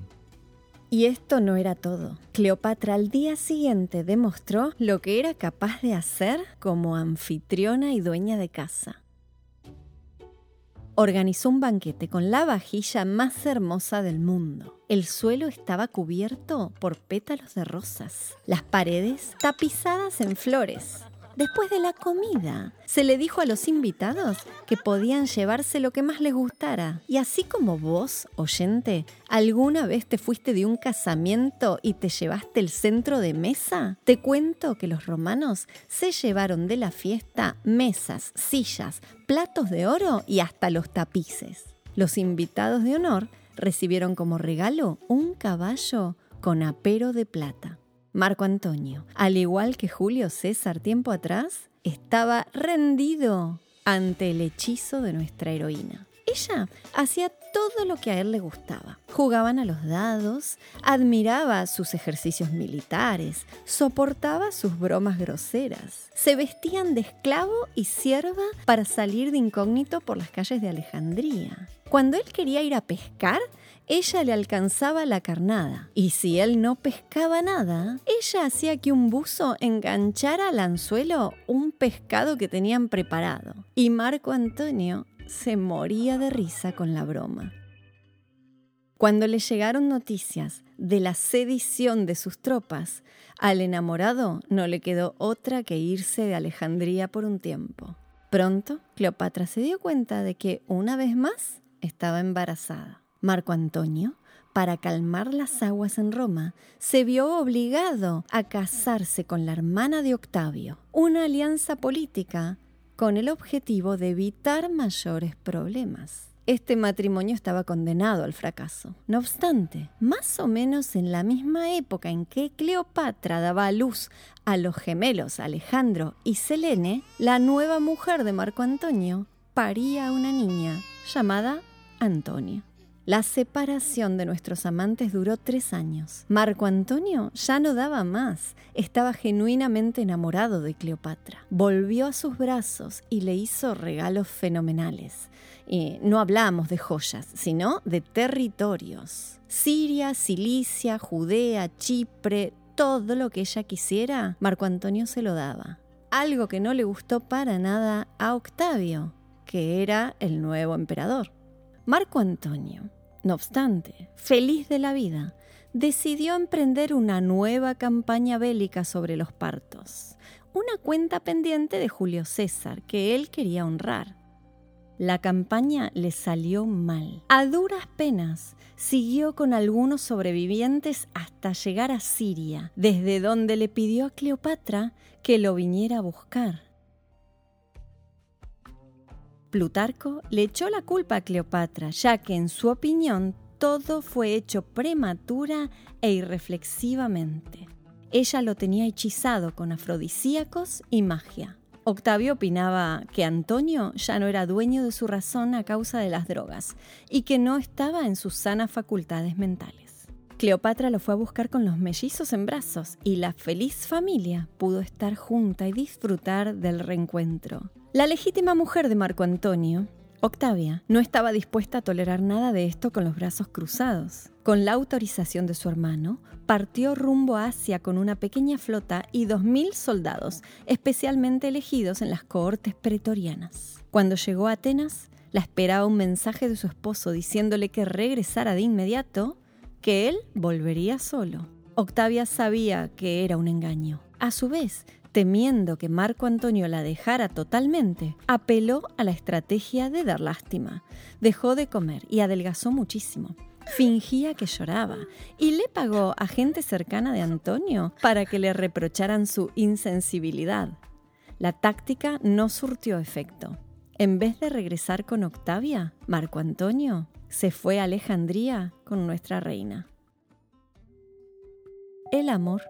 Y esto no era todo. Cleopatra al día siguiente demostró lo que era capaz de hacer como anfitriona y dueña de casa. Organizó un banquete con la vajilla más hermosa del mundo. El suelo estaba cubierto por pétalos de rosas, las paredes tapizadas en flores, Después de la comida, se le dijo a los invitados que podían llevarse lo que más les gustara. Y así como vos, oyente, alguna vez te fuiste de un casamiento y te llevaste el centro de mesa, te cuento que los romanos se llevaron de la fiesta mesas, sillas, platos de oro y hasta los tapices. Los invitados de honor recibieron como regalo un caballo con apero de plata. Marco Antonio, al igual que Julio César tiempo atrás, estaba rendido ante el hechizo de nuestra heroína. Ella hacía todo lo que a él le gustaba. Jugaban a los dados, admiraba sus ejercicios militares, soportaba sus bromas groseras. Se vestían de esclavo y sierva para salir de incógnito por las calles de Alejandría. Cuando él quería ir a pescar, ella le alcanzaba la carnada. Y si él no pescaba nada, ella hacía que un buzo enganchara al anzuelo un pescado que tenían preparado. Y Marco Antonio se moría de risa con la broma. Cuando le llegaron noticias de la sedición de sus tropas, al enamorado no le quedó otra que irse de Alejandría por un tiempo. Pronto, Cleopatra se dio cuenta de que, una vez más, estaba embarazada. Marco Antonio, para calmar las aguas en Roma, se vio obligado a casarse con la hermana de Octavio, una alianza política con el objetivo de evitar mayores problemas. Este matrimonio estaba condenado al fracaso. No obstante, más o menos en la misma época en que Cleopatra daba a luz a los gemelos Alejandro y Selene, la nueva mujer de Marco Antonio paría a una niña llamada Antonia. La separación de nuestros amantes duró tres años. Marco Antonio ya no daba más, estaba genuinamente enamorado de Cleopatra. Volvió a sus brazos y le hizo regalos fenomenales. Y no hablamos de joyas, sino de territorios. Siria, Cilicia, Judea, Chipre, todo lo que ella quisiera, Marco Antonio se lo daba. Algo que no le gustó para nada a Octavio, que era el nuevo emperador. Marco Antonio no obstante, feliz de la vida, decidió emprender una nueva campaña bélica sobre los partos, una cuenta pendiente de Julio César que él quería honrar. La campaña le salió mal. A duras penas siguió con algunos sobrevivientes hasta llegar a Siria, desde donde le pidió a Cleopatra que lo viniera a buscar. Plutarco le echó la culpa a Cleopatra, ya que en su opinión todo fue hecho prematura e irreflexivamente. Ella lo tenía hechizado con afrodisíacos y magia. Octavio opinaba que Antonio ya no era dueño de su razón a causa de las drogas y que no estaba en sus sanas facultades mentales. Cleopatra lo fue a buscar con los mellizos en brazos y la feliz familia pudo estar junta y disfrutar del reencuentro. La legítima mujer de Marco Antonio, Octavia, no estaba dispuesta a tolerar nada de esto con los brazos cruzados. Con la autorización de su hermano, partió rumbo a Asia con una pequeña flota y dos mil soldados, especialmente elegidos en las cohortes pretorianas. Cuando llegó a Atenas, la esperaba un mensaje de su esposo diciéndole que regresara de inmediato, que él volvería solo. Octavia sabía que era un engaño. A su vez, temiendo que Marco Antonio la dejara totalmente, apeló a la estrategia de dar lástima. Dejó de comer y adelgazó muchísimo. Fingía que lloraba y le pagó a gente cercana de Antonio para que le reprocharan su insensibilidad. La táctica no surtió efecto. En vez de regresar con Octavia, Marco Antonio se fue a Alejandría con nuestra reina. El amor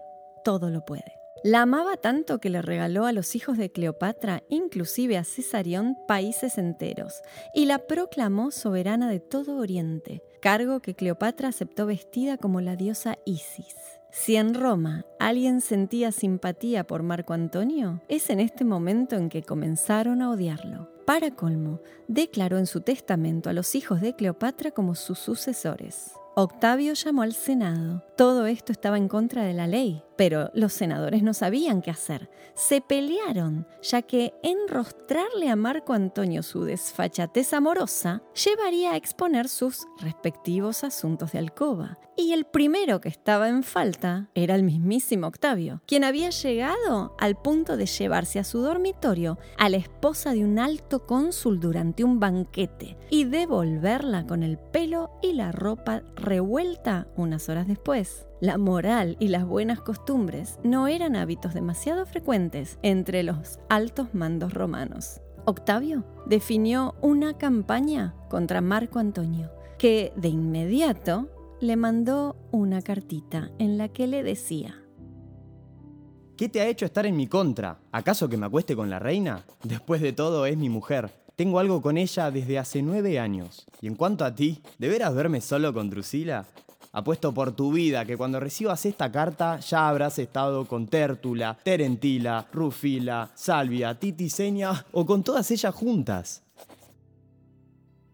todo lo puede. La amaba tanto que le regaló a los hijos de Cleopatra, inclusive a Cesarión, países enteros, y la proclamó soberana de todo Oriente, cargo que Cleopatra aceptó vestida como la diosa Isis. Si en Roma alguien sentía simpatía por Marco Antonio, es en este momento en que comenzaron a odiarlo. Para colmo, declaró en su testamento a los hijos de Cleopatra como sus sucesores. Octavio llamó al Senado. Todo esto estaba en contra de la ley, pero los senadores no sabían qué hacer. Se pelearon, ya que enrostrarle a Marco Antonio su desfachatez amorosa llevaría a exponer sus respectivos asuntos de alcoba. Y el primero que estaba en falta era el mismísimo Octavio, quien había llegado al punto de llevarse a su dormitorio a la esposa de un alto cónsul durante un banquete y devolverla con el pelo y la ropa revuelta unas horas después. La moral y las buenas costumbres no eran hábitos demasiado frecuentes entre los altos mandos romanos. Octavio definió una campaña contra Marco Antonio, que de inmediato le mandó una cartita en la que le decía, ¿Qué te ha hecho estar en mi contra? ¿Acaso que me acueste con la reina? Después de todo es mi mujer. Tengo algo con ella desde hace nueve años. Y en cuanto a ti, ¿de veras verme solo con Drusila? Apuesto por tu vida que cuando recibas esta carta ya habrás estado con Tértula, Terentila, Rufila, Salvia, Titiseña o con todas ellas juntas.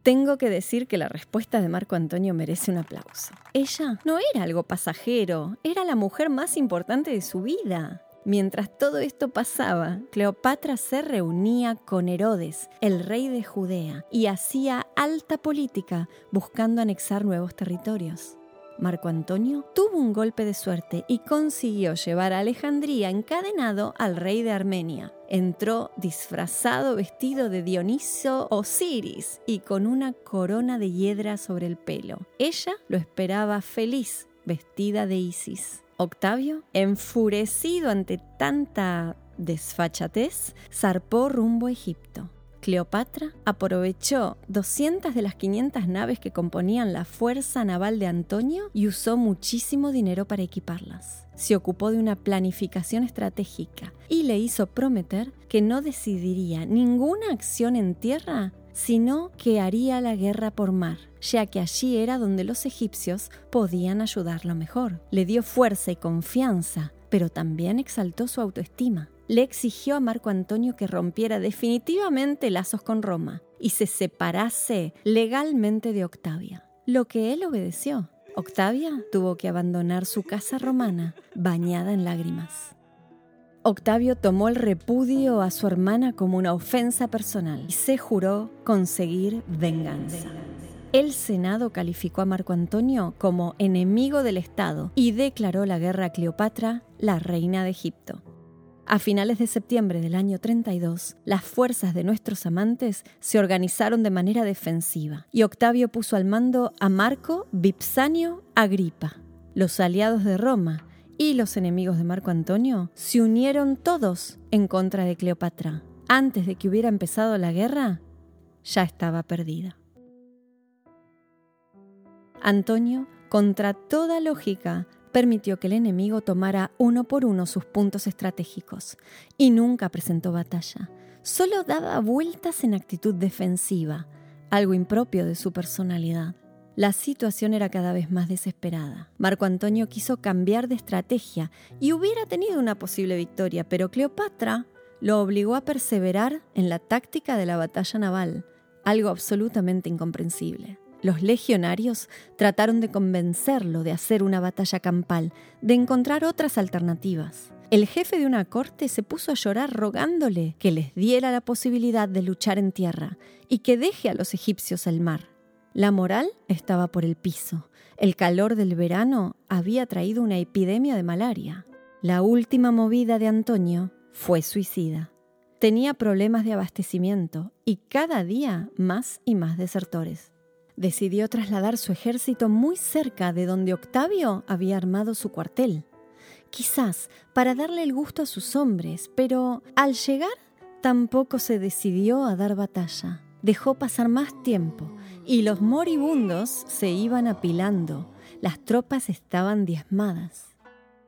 Tengo que decir que la respuesta de Marco Antonio merece un aplauso. Ella no era algo pasajero, era la mujer más importante de su vida. Mientras todo esto pasaba, Cleopatra se reunía con Herodes, el rey de Judea, y hacía alta política buscando anexar nuevos territorios. Marco Antonio tuvo un golpe de suerte y consiguió llevar a Alejandría encadenado al rey de Armenia. Entró disfrazado vestido de Dioniso Osiris y con una corona de hiedra sobre el pelo. Ella lo esperaba feliz, vestida de Isis. Octavio, enfurecido ante tanta desfachatez, zarpó rumbo a Egipto. Cleopatra aprovechó 200 de las 500 naves que componían la fuerza naval de Antonio y usó muchísimo dinero para equiparlas. Se ocupó de una planificación estratégica y le hizo prometer que no decidiría ninguna acción en tierra, sino que haría la guerra por mar, ya que allí era donde los egipcios podían ayudarlo mejor. Le dio fuerza y confianza, pero también exaltó su autoestima le exigió a Marco Antonio que rompiera definitivamente lazos con Roma y se separase legalmente de Octavia, lo que él obedeció. Octavia tuvo que abandonar su casa romana bañada en lágrimas. Octavio tomó el repudio a su hermana como una ofensa personal y se juró conseguir venganza. El Senado calificó a Marco Antonio como enemigo del Estado y declaró la guerra a Cleopatra, la reina de Egipto. A finales de septiembre del año 32, las fuerzas de nuestros amantes se organizaron de manera defensiva y Octavio puso al mando a Marco Vipsanio Agripa. Los aliados de Roma y los enemigos de Marco Antonio se unieron todos en contra de Cleopatra. Antes de que hubiera empezado la guerra, ya estaba perdida. Antonio, contra toda lógica, permitió que el enemigo tomara uno por uno sus puntos estratégicos y nunca presentó batalla. Solo daba vueltas en actitud defensiva, algo impropio de su personalidad. La situación era cada vez más desesperada. Marco Antonio quiso cambiar de estrategia y hubiera tenido una posible victoria, pero Cleopatra lo obligó a perseverar en la táctica de la batalla naval, algo absolutamente incomprensible. Los legionarios trataron de convencerlo de hacer una batalla campal, de encontrar otras alternativas. El jefe de una corte se puso a llorar rogándole que les diera la posibilidad de luchar en tierra y que deje a los egipcios el mar. La moral estaba por el piso. El calor del verano había traído una epidemia de malaria. La última movida de Antonio fue suicida. Tenía problemas de abastecimiento y cada día más y más desertores decidió trasladar su ejército muy cerca de donde Octavio había armado su cuartel. Quizás para darle el gusto a sus hombres, pero al llegar tampoco se decidió a dar batalla. Dejó pasar más tiempo y los moribundos se iban apilando. Las tropas estaban diezmadas.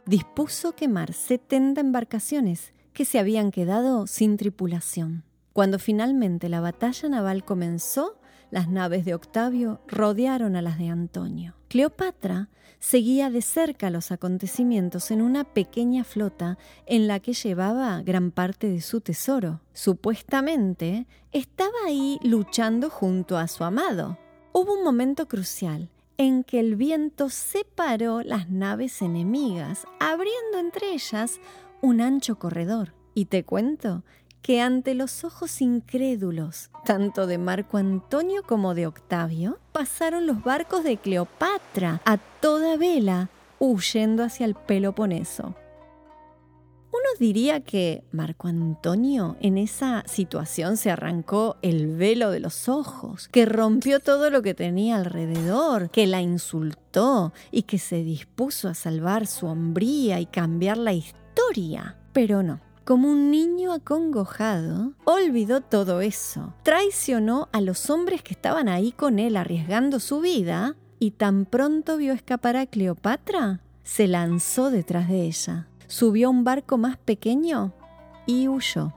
Dispuso quemar 70 embarcaciones que se habían quedado sin tripulación. Cuando finalmente la batalla naval comenzó, las naves de Octavio rodearon a las de Antonio. Cleopatra seguía de cerca los acontecimientos en una pequeña flota en la que llevaba gran parte de su tesoro. Supuestamente estaba ahí luchando junto a su amado. Hubo un momento crucial en que el viento separó las naves enemigas, abriendo entre ellas un ancho corredor. Y te cuento que ante los ojos incrédulos, tanto de Marco Antonio como de Octavio, pasaron los barcos de Cleopatra a toda vela, huyendo hacia el Peloponeso. Uno diría que Marco Antonio en esa situación se arrancó el velo de los ojos, que rompió todo lo que tenía alrededor, que la insultó y que se dispuso a salvar su hombría y cambiar la historia. Pero no, como un niño acongojado, olvidó todo eso, traicionó a los hombres que estaban ahí con él arriesgando su vida y tan pronto vio escapar a Cleopatra, se lanzó detrás de ella subió a un barco más pequeño y huyó.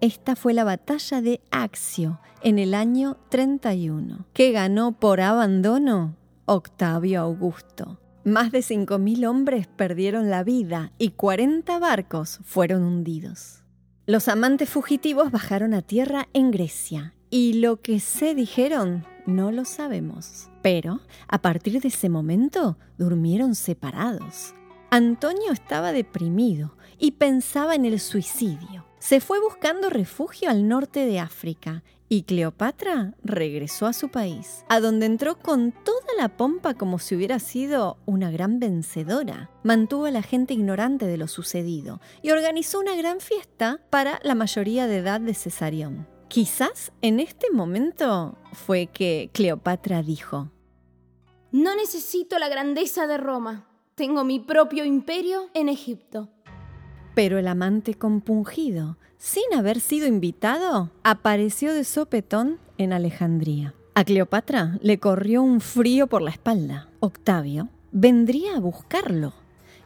Esta fue la batalla de Axio en el año 31, que ganó por abandono Octavio Augusto. Más de 5.000 hombres perdieron la vida y 40 barcos fueron hundidos. Los amantes fugitivos bajaron a tierra en Grecia y lo que se dijeron no lo sabemos. Pero a partir de ese momento durmieron separados. Antonio estaba deprimido y pensaba en el suicidio. Se fue buscando refugio al norte de África y Cleopatra regresó a su país, a donde entró con toda la pompa como si hubiera sido una gran vencedora. Mantuvo a la gente ignorante de lo sucedido y organizó una gran fiesta para la mayoría de edad de Cesarión. Quizás en este momento fue que Cleopatra dijo, No necesito la grandeza de Roma. Tengo mi propio imperio en Egipto. Pero el amante compungido, sin haber sido invitado, apareció de sopetón en Alejandría. A Cleopatra le corrió un frío por la espalda. Octavio vendría a buscarlo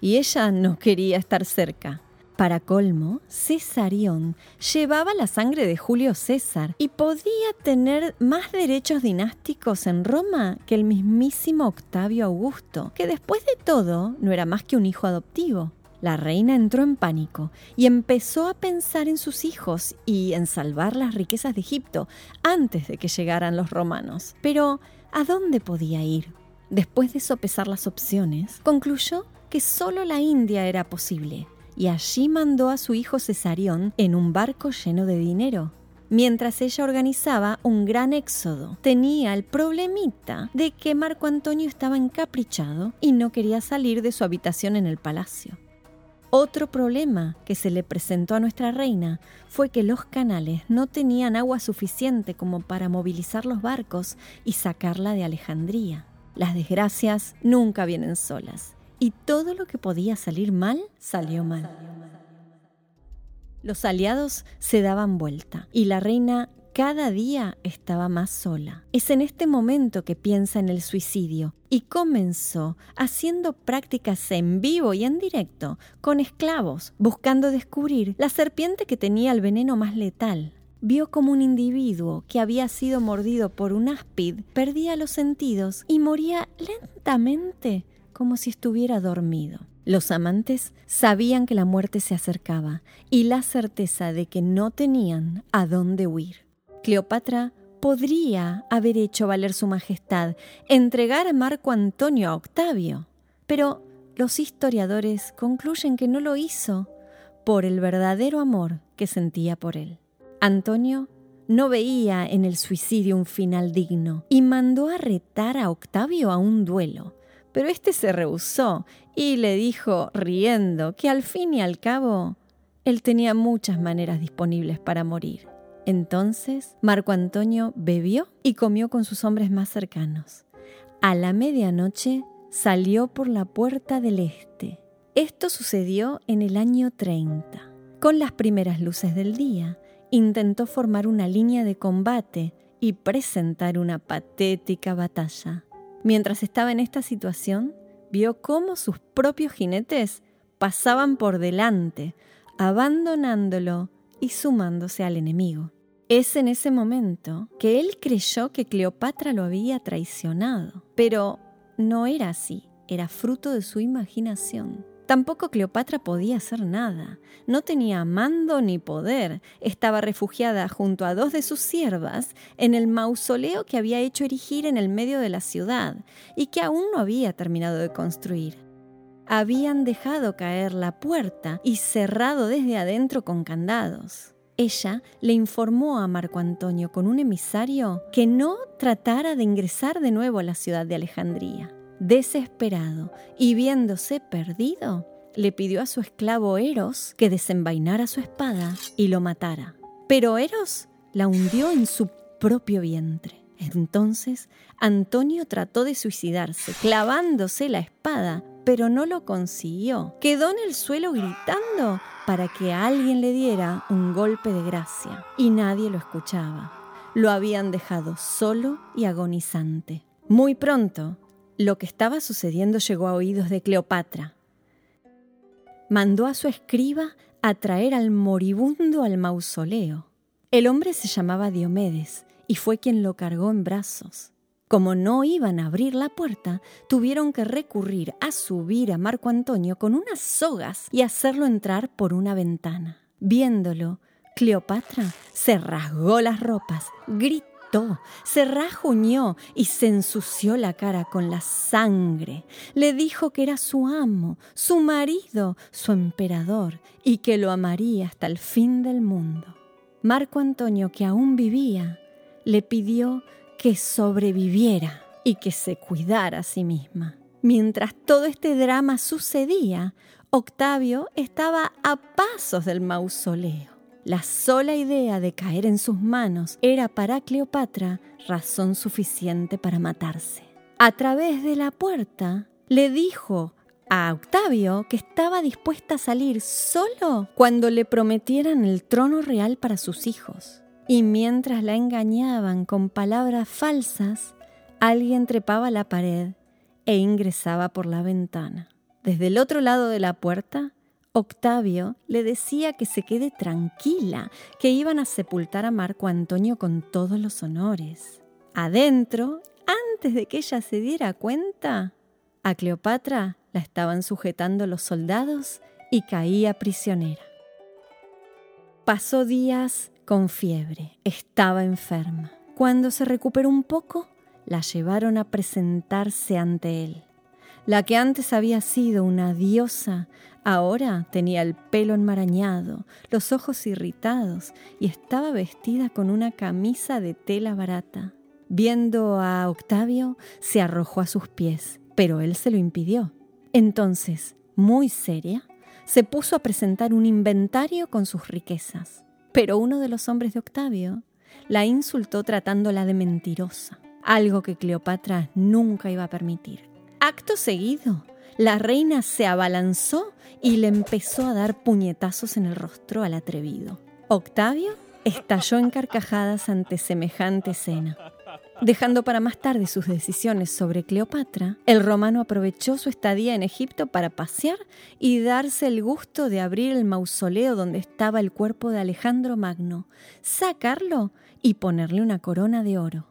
y ella no quería estar cerca. Para colmo, Cesarión llevaba la sangre de Julio César y podía tener más derechos dinásticos en Roma que el mismísimo Octavio Augusto, que después de todo no era más que un hijo adoptivo. La reina entró en pánico y empezó a pensar en sus hijos y en salvar las riquezas de Egipto antes de que llegaran los romanos. Pero, ¿a dónde podía ir? Después de sopesar las opciones, concluyó que solo la India era posible y allí mandó a su hijo Cesarión en un barco lleno de dinero. Mientras ella organizaba un gran éxodo, tenía el problemita de que Marco Antonio estaba encaprichado y no quería salir de su habitación en el palacio. Otro problema que se le presentó a nuestra reina fue que los canales no tenían agua suficiente como para movilizar los barcos y sacarla de Alejandría. Las desgracias nunca vienen solas y todo lo que podía salir mal salió mal. Los aliados se daban vuelta y la reina cada día estaba más sola. Es en este momento que piensa en el suicidio y comenzó haciendo prácticas en vivo y en directo con esclavos, buscando descubrir la serpiente que tenía el veneno más letal. Vio como un individuo que había sido mordido por un áspid perdía los sentidos y moría lentamente como si estuviera dormido. Los amantes sabían que la muerte se acercaba y la certeza de que no tenían a dónde huir. Cleopatra podría haber hecho valer su majestad, entregar a Marco Antonio a Octavio, pero los historiadores concluyen que no lo hizo por el verdadero amor que sentía por él. Antonio no veía en el suicidio un final digno y mandó a retar a Octavio a un duelo pero éste se rehusó y le dijo, riendo, que al fin y al cabo él tenía muchas maneras disponibles para morir. Entonces Marco Antonio bebió y comió con sus hombres más cercanos. A la medianoche salió por la puerta del este. Esto sucedió en el año 30. Con las primeras luces del día, intentó formar una línea de combate y presentar una patética batalla. Mientras estaba en esta situación, vio cómo sus propios jinetes pasaban por delante, abandonándolo y sumándose al enemigo. Es en ese momento que él creyó que Cleopatra lo había traicionado, pero no era así, era fruto de su imaginación. Tampoco Cleopatra podía hacer nada. No tenía mando ni poder. Estaba refugiada junto a dos de sus siervas en el mausoleo que había hecho erigir en el medio de la ciudad y que aún no había terminado de construir. Habían dejado caer la puerta y cerrado desde adentro con candados. Ella le informó a Marco Antonio con un emisario que no tratara de ingresar de nuevo a la ciudad de Alejandría. Desesperado y viéndose perdido, le pidió a su esclavo Eros que desenvainara su espada y lo matara. Pero Eros la hundió en su propio vientre. Entonces Antonio trató de suicidarse, clavándose la espada, pero no lo consiguió. Quedó en el suelo gritando para que alguien le diera un golpe de gracia, y nadie lo escuchaba. Lo habían dejado solo y agonizante. Muy pronto, lo que estaba sucediendo llegó a oídos de Cleopatra. Mandó a su escriba a traer al moribundo al mausoleo. El hombre se llamaba Diomedes y fue quien lo cargó en brazos. Como no iban a abrir la puerta, tuvieron que recurrir a subir a Marco Antonio con unas sogas y hacerlo entrar por una ventana. Viéndolo, Cleopatra se rasgó las ropas, gritó se rajuñó y se ensució la cara con la sangre. Le dijo que era su amo, su marido, su emperador y que lo amaría hasta el fin del mundo. Marco Antonio, que aún vivía, le pidió que sobreviviera y que se cuidara a sí misma. Mientras todo este drama sucedía, Octavio estaba a pasos del mausoleo. La sola idea de caer en sus manos era para Cleopatra razón suficiente para matarse. A través de la puerta le dijo a Octavio que estaba dispuesta a salir solo cuando le prometieran el trono real para sus hijos. Y mientras la engañaban con palabras falsas, alguien trepaba la pared e ingresaba por la ventana. Desde el otro lado de la puerta, Octavio le decía que se quede tranquila, que iban a sepultar a Marco Antonio con todos los honores. Adentro, antes de que ella se diera cuenta, a Cleopatra la estaban sujetando los soldados y caía prisionera. Pasó días con fiebre, estaba enferma. Cuando se recuperó un poco, la llevaron a presentarse ante él. La que antes había sido una diosa, ahora tenía el pelo enmarañado, los ojos irritados y estaba vestida con una camisa de tela barata. Viendo a Octavio, se arrojó a sus pies, pero él se lo impidió. Entonces, muy seria, se puso a presentar un inventario con sus riquezas. Pero uno de los hombres de Octavio la insultó tratándola de mentirosa, algo que Cleopatra nunca iba a permitir. Acto seguido, la reina se abalanzó y le empezó a dar puñetazos en el rostro al atrevido. Octavio estalló en carcajadas ante semejante escena. Dejando para más tarde sus decisiones sobre Cleopatra, el romano aprovechó su estadía en Egipto para pasear y darse el gusto de abrir el mausoleo donde estaba el cuerpo de Alejandro Magno, sacarlo y ponerle una corona de oro.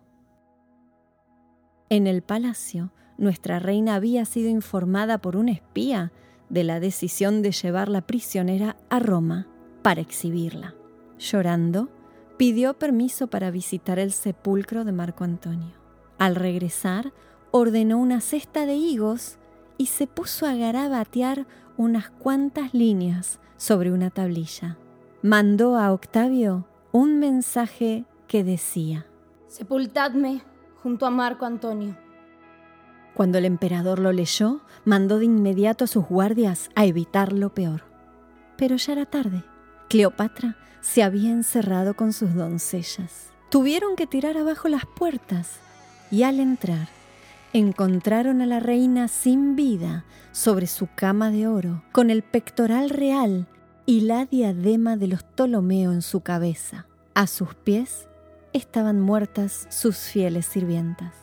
En el palacio, nuestra reina había sido informada por un espía de la decisión de llevarla prisionera a Roma para exhibirla. Llorando, pidió permiso para visitar el sepulcro de Marco Antonio. Al regresar, ordenó una cesta de higos y se puso a garabatear unas cuantas líneas sobre una tablilla. Mandó a Octavio un mensaje que decía, Sepultadme junto a Marco Antonio cuando el emperador lo leyó, mandó de inmediato a sus guardias a evitar lo peor. Pero ya era tarde. Cleopatra se había encerrado con sus doncellas. Tuvieron que tirar abajo las puertas y al entrar encontraron a la reina sin vida sobre su cama de oro, con el pectoral real y la diadema de los Ptolomeo en su cabeza. A sus pies estaban muertas sus fieles sirvientas.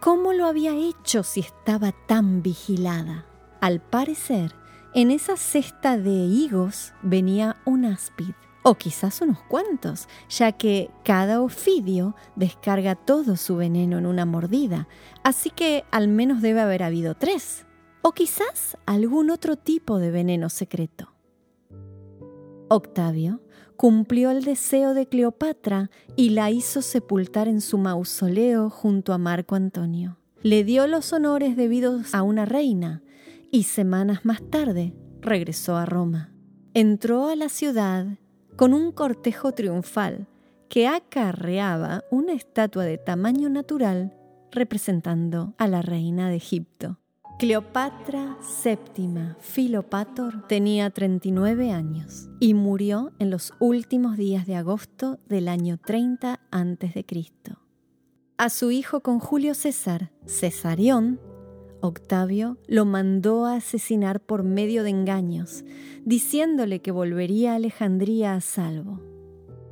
¿Cómo lo había hecho si estaba tan vigilada? Al parecer, en esa cesta de higos venía un áspid, o quizás unos cuantos, ya que cada ofidio descarga todo su veneno en una mordida, así que al menos debe haber habido tres. o quizás algún otro tipo de veneno secreto. Octavio cumplió el deseo de Cleopatra y la hizo sepultar en su mausoleo junto a Marco Antonio. Le dio los honores debidos a una reina y semanas más tarde regresó a Roma. Entró a la ciudad con un cortejo triunfal que acarreaba una estatua de tamaño natural representando a la reina de Egipto. Cleopatra VII Filopator tenía 39 años y murió en los últimos días de agosto del año 30 a.C. A su hijo con Julio César, Cesarión, Octavio lo mandó a asesinar por medio de engaños, diciéndole que volvería a Alejandría a salvo.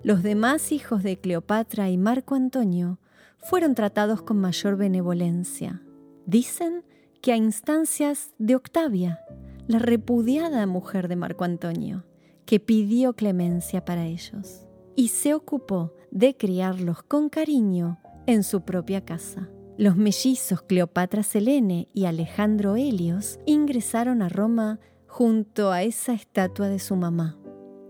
Los demás hijos de Cleopatra y Marco Antonio fueron tratados con mayor benevolencia. Dicen que a instancias de Octavia, la repudiada mujer de Marco Antonio, que pidió clemencia para ellos y se ocupó de criarlos con cariño en su propia casa. Los mellizos Cleopatra Selene y Alejandro Helios ingresaron a Roma junto a esa estatua de su mamá.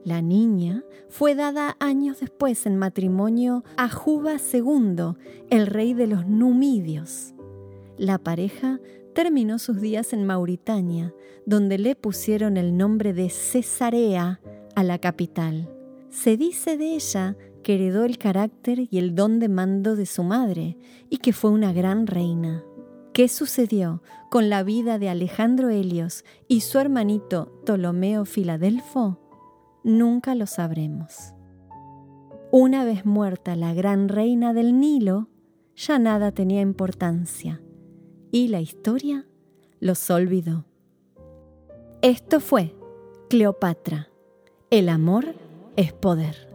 La niña fue dada años después en matrimonio a Juba II, el rey de los Numidios. La pareja terminó sus días en Mauritania, donde le pusieron el nombre de Cesarea a la capital. Se dice de ella que heredó el carácter y el don de mando de su madre y que fue una gran reina. ¿Qué sucedió con la vida de Alejandro Helios y su hermanito Ptolomeo Filadelfo? Nunca lo sabremos. Una vez muerta la gran reina del Nilo, ya nada tenía importancia y la historia los olvidó. Esto fue Cleopatra. El amor es poder.